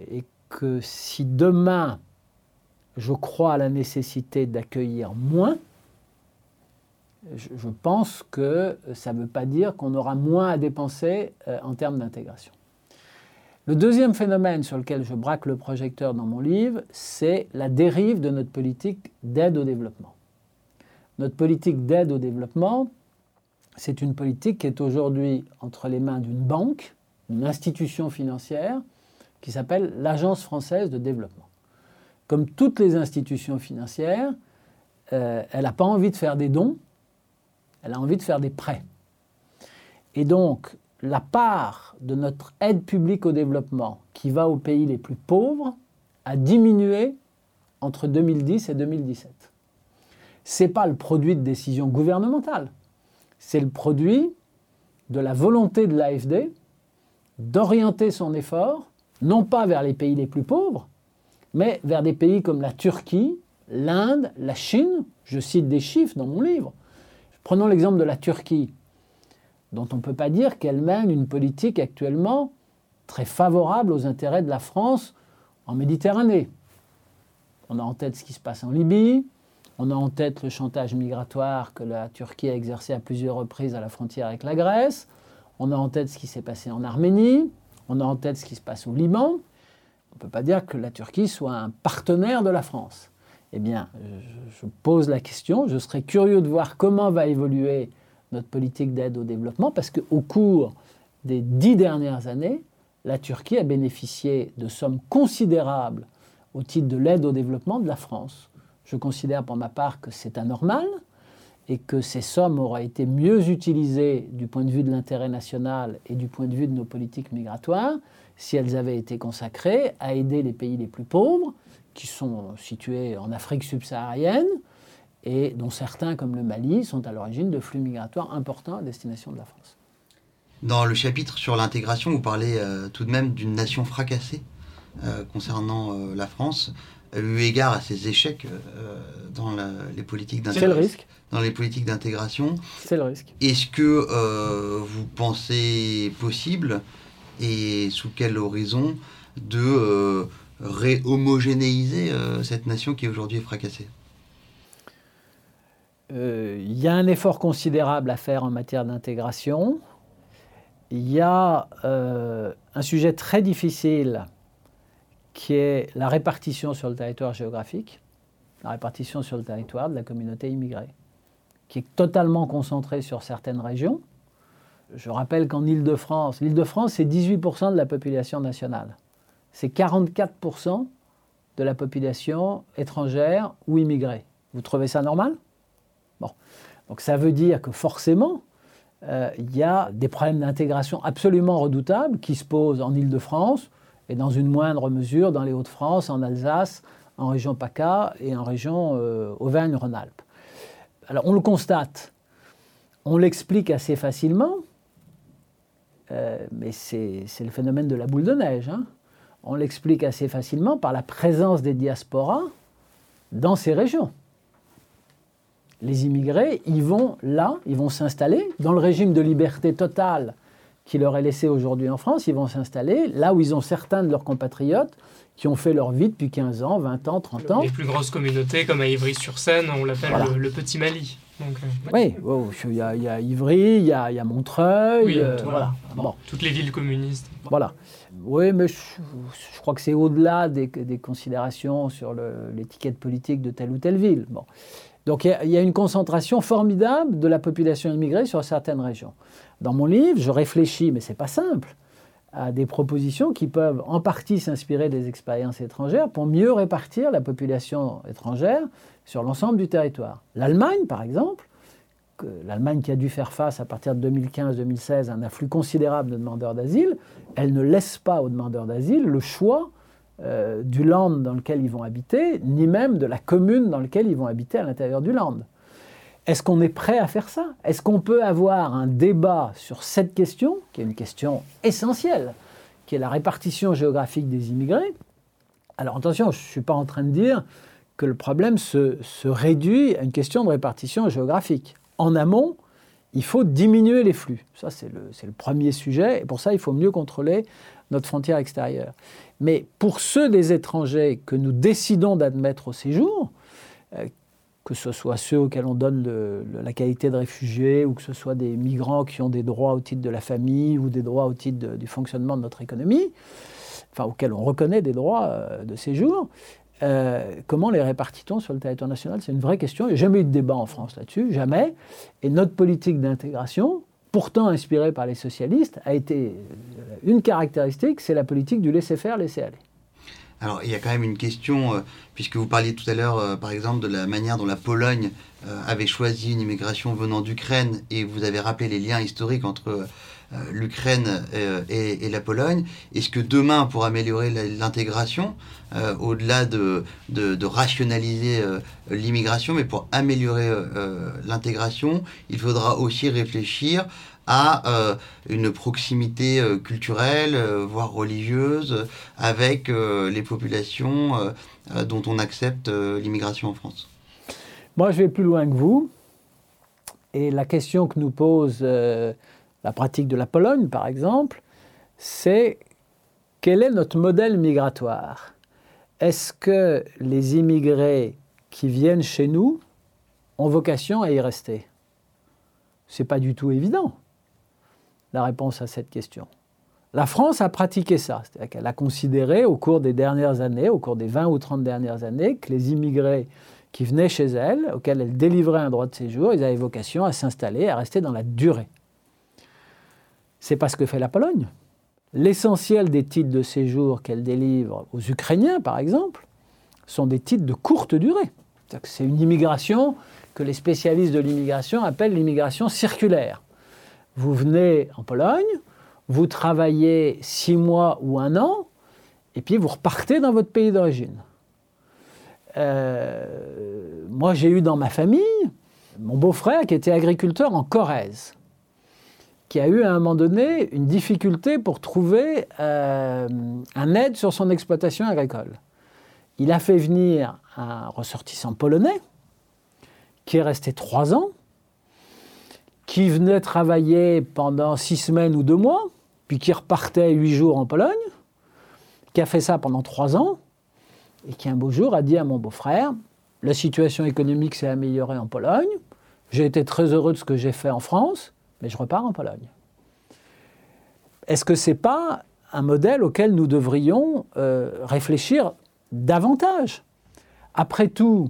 et que si demain je crois à la nécessité d'accueillir moins, je, pense que ça ne veut pas dire qu'on aura moins à dépenser euh, en termes d'intégration. Le deuxième phénomène sur lequel je braque le projecteur dans mon livre, c'est la dérive de notre politique d'aide au développement. Notre politique d'aide au développement, c'est une politique qui est aujourd'hui entre les mains d'une banque, une institution financière, qui s'appelle l'Agence française de développement. Comme toutes les institutions financières, euh, elle n'a pas envie de faire des dons, elle a envie de faire des prêts. Et donc, la part de notre aide publique au développement qui va aux pays les plus pauvres a diminué entre 2010 et 2017. Ce n'est pas le produit de décisions gouvernementales, c'est le produit de la volonté de l'AFD d'orienter son effort, non pas vers les pays les plus pauvres, mais vers des pays comme la Turquie, l'Inde, la Chine, je cite des chiffres dans mon livre, Prenons l'exemple de la Turquie, dont on ne peut pas dire qu'elle mène une politique actuellement très favorable aux intérêts de la France en Méditerranée. On a en tête ce qui se passe en Libye, on a en tête le chantage migratoire que la Turquie a exercé à plusieurs reprises à la frontière avec la Grèce, on a en tête ce qui s'est passé en Arménie, on a en tête ce qui se passe au Liban. On ne peut pas dire que la Turquie soit un partenaire de la France. Eh bien, je pose la question, je serais curieux de voir comment va évoluer notre politique d'aide au développement, parce qu'au cours des dix dernières années, la Turquie a bénéficié de sommes considérables au titre de l'aide au développement de la France. Je considère pour ma part que c'est anormal et que ces sommes auraient été mieux utilisées du point de vue de l'intérêt national et du point de vue de nos politiques migratoires si elles avaient été consacrées à aider les pays les plus pauvres qui sont situés en Afrique subsaharienne et dont certains, comme le Mali, sont à l'origine de flux migratoires importants à destination de la France. Dans le chapitre sur l'intégration, vous parlez euh, tout de même d'une nation fracassée euh, concernant euh, la France, eu égard à ses échecs dans les politiques d'intégration. C'est le risque. Dans les politiques d'intégration. C'est le risque. Est-ce que vous pensez possible et sous quel horizon de réhomogénéiser cette nation qui aujourd'hui est fracassée Il y a un effort considérable à faire en matière d'intégration. Il y a un sujet très difficile qui est la répartition sur le territoire géographique, la répartition sur le territoire de la communauté immigrée, qui est totalement concentrée sur certaines régions. Je rappelle qu'en Île-de-France, l'Île-de-France, c'est 18% de la population nationale. C'est 44% de la population étrangère ou immigrée. Vous trouvez ça normal? Bon. Donc ça veut dire que forcément, euh, il y a des problèmes d'intégration absolument redoutables qui se posent en Île-de-France, et dans une moindre mesure dans les Hauts-de-France, en Alsace, en région PACA et en région euh, Auvergne-Rhône-Alpes. Alors on le constate, on l'explique assez facilement, euh, mais c'est le phénomène de la boule de neige. Hein. On l'explique assez facilement par la présence des diasporas dans ces régions. Les immigrés, ils vont là, ils vont s'installer dans le régime de liberté totale qui leur est laissé aujourd'hui en France, ils vont s'installer là où ils ont certains de leurs compatriotes qui ont fait leur vie depuis 15 ans, 20 ans, 30 ans. Les plus grosses communautés, comme à Ivry-sur-Seine, on l'appelle le, Petit Mali. Euh, Oui, oh, il, y a, Ivry, il y a, il y a Montreuil, euh, voilà. Bon. Toutes les villes communistes. Voilà. Oui, mais je, crois que c'est au-delà des, des, considérations sur l'étiquette politique de telle ou telle ville. Bon. Donc il y, a une concentration formidable de la population immigrée sur certaines régions. Dans mon livre, je réfléchis, mais ce n'est pas simple, à des propositions qui peuvent en partie s'inspirer des expériences étrangères pour mieux répartir la population étrangère sur l'ensemble du territoire. L'Allemagne, par exemple, l'Allemagne qui a dû faire face à partir de 2015-2016 à un afflux considérable de demandeurs d'asile, elle ne laisse pas aux demandeurs d'asile le choix euh, du land dans lequel ils vont habiter, ni même de la commune dans laquelle ils vont habiter à l'intérieur du land. Est-ce qu'on est prêt à faire ça? Est-ce qu'on peut avoir un débat sur cette question, qui est une question essentielle, qui est la répartition géographique des immigrés? Alors attention, je ne suis pas en train de dire que le problème se, se réduit à une question de répartition géographique. En amont, il faut diminuer les flux. Ça, c'est le, le, premier sujet. Et pour ça, il faut mieux contrôler notre frontière extérieure. Mais pour ceux des étrangers que nous décidons d'admettre au séjour, euh, que ce soit ceux auxquels on donne la qualité de réfugiés, ou que ce soit des migrants qui ont des droits au titre de la famille ou des droits au titre du fonctionnement de notre économie, enfin auxquels on reconnaît des droits euh, de séjour, euh, comment les répartit-on sur le territoire national? C'est une vraie question. Il n'y a jamais eu de débat en France là-dessus, jamais. Et notre politique d'intégration, pourtant inspiré par les socialistes, a été euh, une caractéristique, c'est la politique du laisser-faire, laisser-aller. Alors, il y a quand même une question, euh, puisque vous parliez tout à l'heure, euh, par exemple, de la manière dont la Pologne avait choisi une immigration venant d'Ukraine, et vous avez rappelé les liens historiques entre l'Ukraine et, la Pologne. Est-ce que demain, pour améliorer l'intégration, au-delà de, de, rationaliser l'immigration, mais pour améliorer l'intégration, il faudra aussi réfléchir à euh, une proximité euh, culturelle, euh, voire religieuse, avec les populations dont on accepte l'immigration en France. Moi, je vais plus loin que vous. Et la question que nous pose la pratique de la Pologne, par exemple, c'est quel est notre modèle migratoire? Est-ce que les immigrés qui viennent chez nous ont vocation à y rester? C'est pas du tout évident la réponse à cette question. La France a pratiqué ça, c'est-à-dire qu'elle a considéré au cours des dernières années, au cours des 20 ou 30 dernières années, que les immigrés qui venaient chez elle, auxquels elle délivrait un droit de séjour, ils avaient vocation à s'installer, à rester dans la durée. C'est pas ce que fait la Pologne. L'essentiel des titres de séjour qu'elle délivre aux Ukrainiens, par exemple, sont des titres de courte durée. C'est une immigration que les spécialistes de l'immigration appellent l'immigration circulaire. Vous venez en Pologne, vous travaillez six mois ou un an, et puis vous repartez dans votre pays d'origine. Euh, moi, j'ai eu dans ma famille mon beau-frère qui était agriculteur en Corrèze, qui a eu à un moment donné une difficulté pour trouver euh, un aide sur son exploitation agricole. Il a fait venir un ressortissant polonais qui est resté trois ans qui venait travailler pendant six semaines ou deux mois, puis qui repartait huit jours en Pologne, qui a fait ça pendant trois ans, et qui un beau jour a dit à mon beau-frère, la situation économique s'est améliorée en Pologne, j'ai été très heureux de ce que j'ai fait en France, mais je repars en Pologne. Est-ce que ce n'est pas un modèle auquel nous devrions euh, réfléchir davantage? Après tout,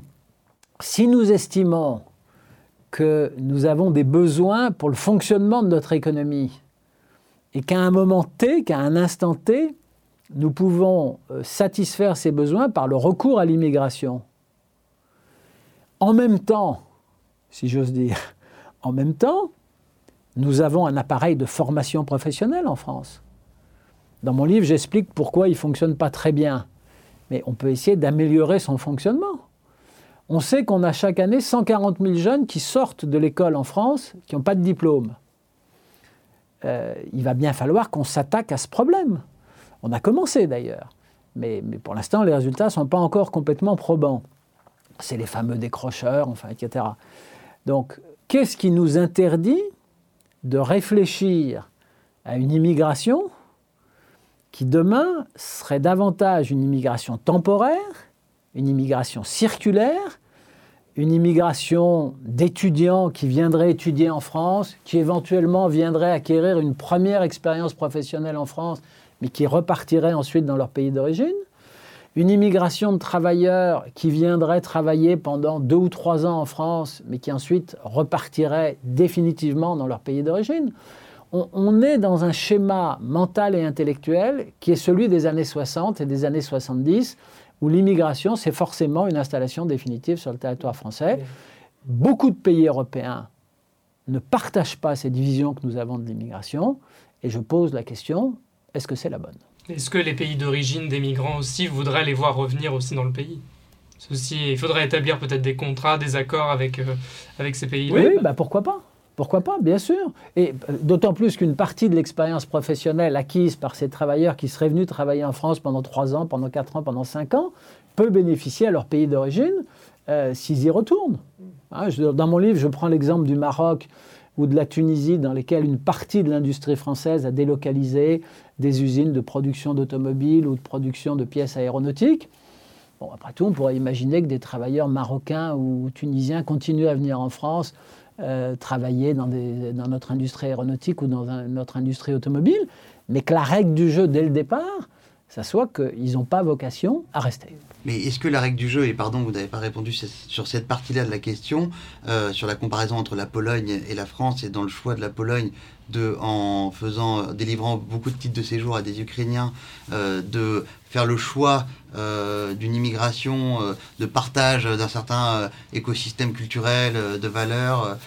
si nous estimons que nous avons des besoins pour le fonctionnement de notre économie, et qu'à un moment T, qu'à un instant T, nous pouvons euh, satisfaire ces besoins par le recours à l'immigration. En même temps, si j'ose dire, <laughs> en même temps, nous avons un appareil de formation professionnelle en France. Dans mon livre, j'explique pourquoi il ne fonctionne pas très bien. Mais on peut essayer d'améliorer son fonctionnement. On sait qu'on a chaque année 140 000 jeunes qui sortent de l'école en France qui n'ont pas de diplôme. Euh, il va bien falloir qu'on s'attaque à ce problème. On a commencé d'ailleurs, mais, pour l'instant, les résultats ne sont pas encore complètement probants. C'est les fameux décrocheurs, enfin, etc. Donc, qu'est-ce qui nous interdit de réfléchir à une immigration qui demain serait davantage une immigration temporaire, une immigration circulaire, une immigration d'étudiants qui viendraient étudier en France, qui éventuellement viendraient acquérir une première expérience professionnelle en France, mais qui repartiraient ensuite dans leur pays d'origine, une immigration de travailleurs qui viendraient travailler pendant deux ou trois ans en France, mais qui ensuite repartiraient définitivement dans leur pays d'origine. On, est dans un schéma mental et intellectuel qui est celui des années 60 et des années 70, où l'immigration, c'est forcément une installation définitive sur le territoire français. Beaucoup de pays européens ne partagent pas cette vision que nous avons de l'immigration, et je pose la question, est-ce que c'est la bonne? Est-ce que les pays d'origine des migrants aussi voudraient les voir revenir aussi dans le pays? Ceci, Il faudrait établir peut-être des contrats, des accords avec, euh, avec ces pays-là. Oui, bah pourquoi pas? Pourquoi pas, bien sûr. Et euh, d'autant plus qu'une partie de l'expérience professionnelle acquise par ces travailleurs qui seraient venus travailler en France pendant 3 ans, pendant 4 ans, pendant 5 ans, peut bénéficier à leur pays d'origine euh, s'ils y retournent. Hein, dans mon livre, je prends l'exemple du Maroc ou de la Tunisie, dans lesquels une partie de l'industrie française a délocalisé des usines de production d'automobiles ou de production de pièces aéronautiques. Bon, après tout, on pourrait imaginer que des travailleurs marocains ou tunisiens continuent à venir en France euh, travailler dans, dans, notre industrie aéronautique ou dans notre industrie automobile, mais que la règle du jeu dès le départ, ça soit qu'ils n'ont pas vocation à rester. Mais est-ce que la règle du jeu, et pardon, vous n'avez pas répondu sur cette partie-là de la question, euh, sur la comparaison entre la Pologne et la France, et dans le choix de la Pologne, de, en faisant, délivrant beaucoup de titres de séjour à des Ukrainiens, euh, de faire le choix euh, d'une immigration, de partage d'un certain écosystème culturel, de valeurs,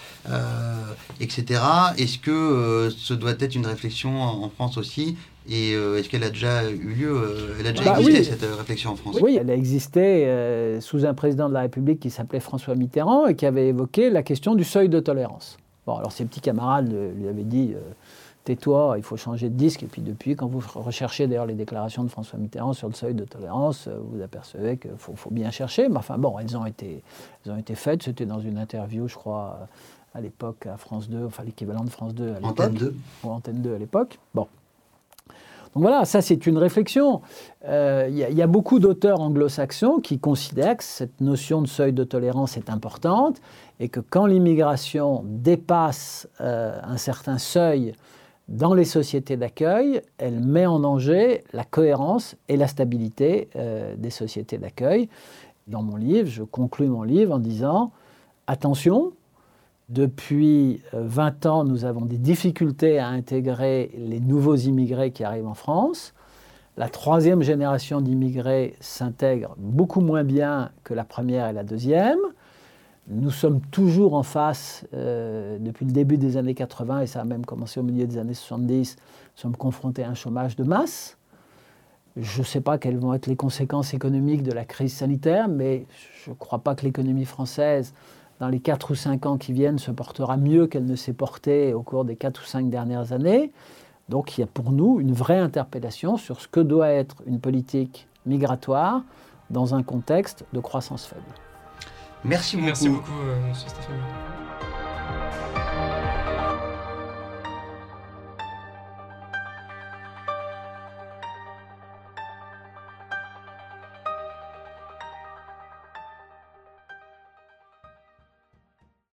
etc. Est-ce que ce doit être une réflexion en France aussi et euh, est-ce qu'elle a déjà eu lieu euh, Elle a déjà bah existé cette euh, réflexion en France Oui, elle a existé sous un président de la République qui s'appelait François Mitterrand et qui avait évoqué la question du seuil de tolérance. Bon, alors ses petits camarades lui avaient dit tais-toi, il faut changer de disque. Et puis depuis, quand vous recherchez d'ailleurs les déclarations de François Mitterrand sur le seuil de tolérance, vous apercevez qu'il faut, faut, bien chercher. Mais enfin bon, elles ont été, elles ont été faites. C'était dans une interview, je crois, à l'époque à France 2, enfin l'équivalent de France 2 à l'époque. Antenne 2. Ou Antenne 2 à l'époque. Bon. Donc voilà, ça c'est une réflexion. Il euh, y, a beaucoup d'auteurs anglo-saxons qui considèrent que cette notion de seuil de tolérance est importante et que quand l'immigration dépasse euh, un certain seuil dans les sociétés d'accueil, elle met en danger la cohérence et la stabilité euh, des sociétés d'accueil. Dans mon livre, je conclus mon livre en disant attention, depuis 20 euh, ans, nous avons des difficultés à intégrer les nouveaux immigrés qui arrivent en France. La troisième génération d'immigrés s'intègre beaucoup moins bien que la première et la deuxième. Nous sommes toujours en face, euh, depuis le début des années 80, et ça a même commencé au milieu des années 70, nous sommes confrontés à un chômage de masse. Je ne sais pas quelles vont être les conséquences économiques de la crise sanitaire, mais je ne crois pas que l'économie française dans les 4 ou 5 ans qui viennent, se portera mieux qu'elle ne s'est portée au cours des 4 ou 5 dernières années. Donc il y a pour nous une vraie interpellation sur ce que doit être une politique migratoire dans un contexte de croissance faible. Merci beaucoup. Merci beaucoup, euh, Stéphane.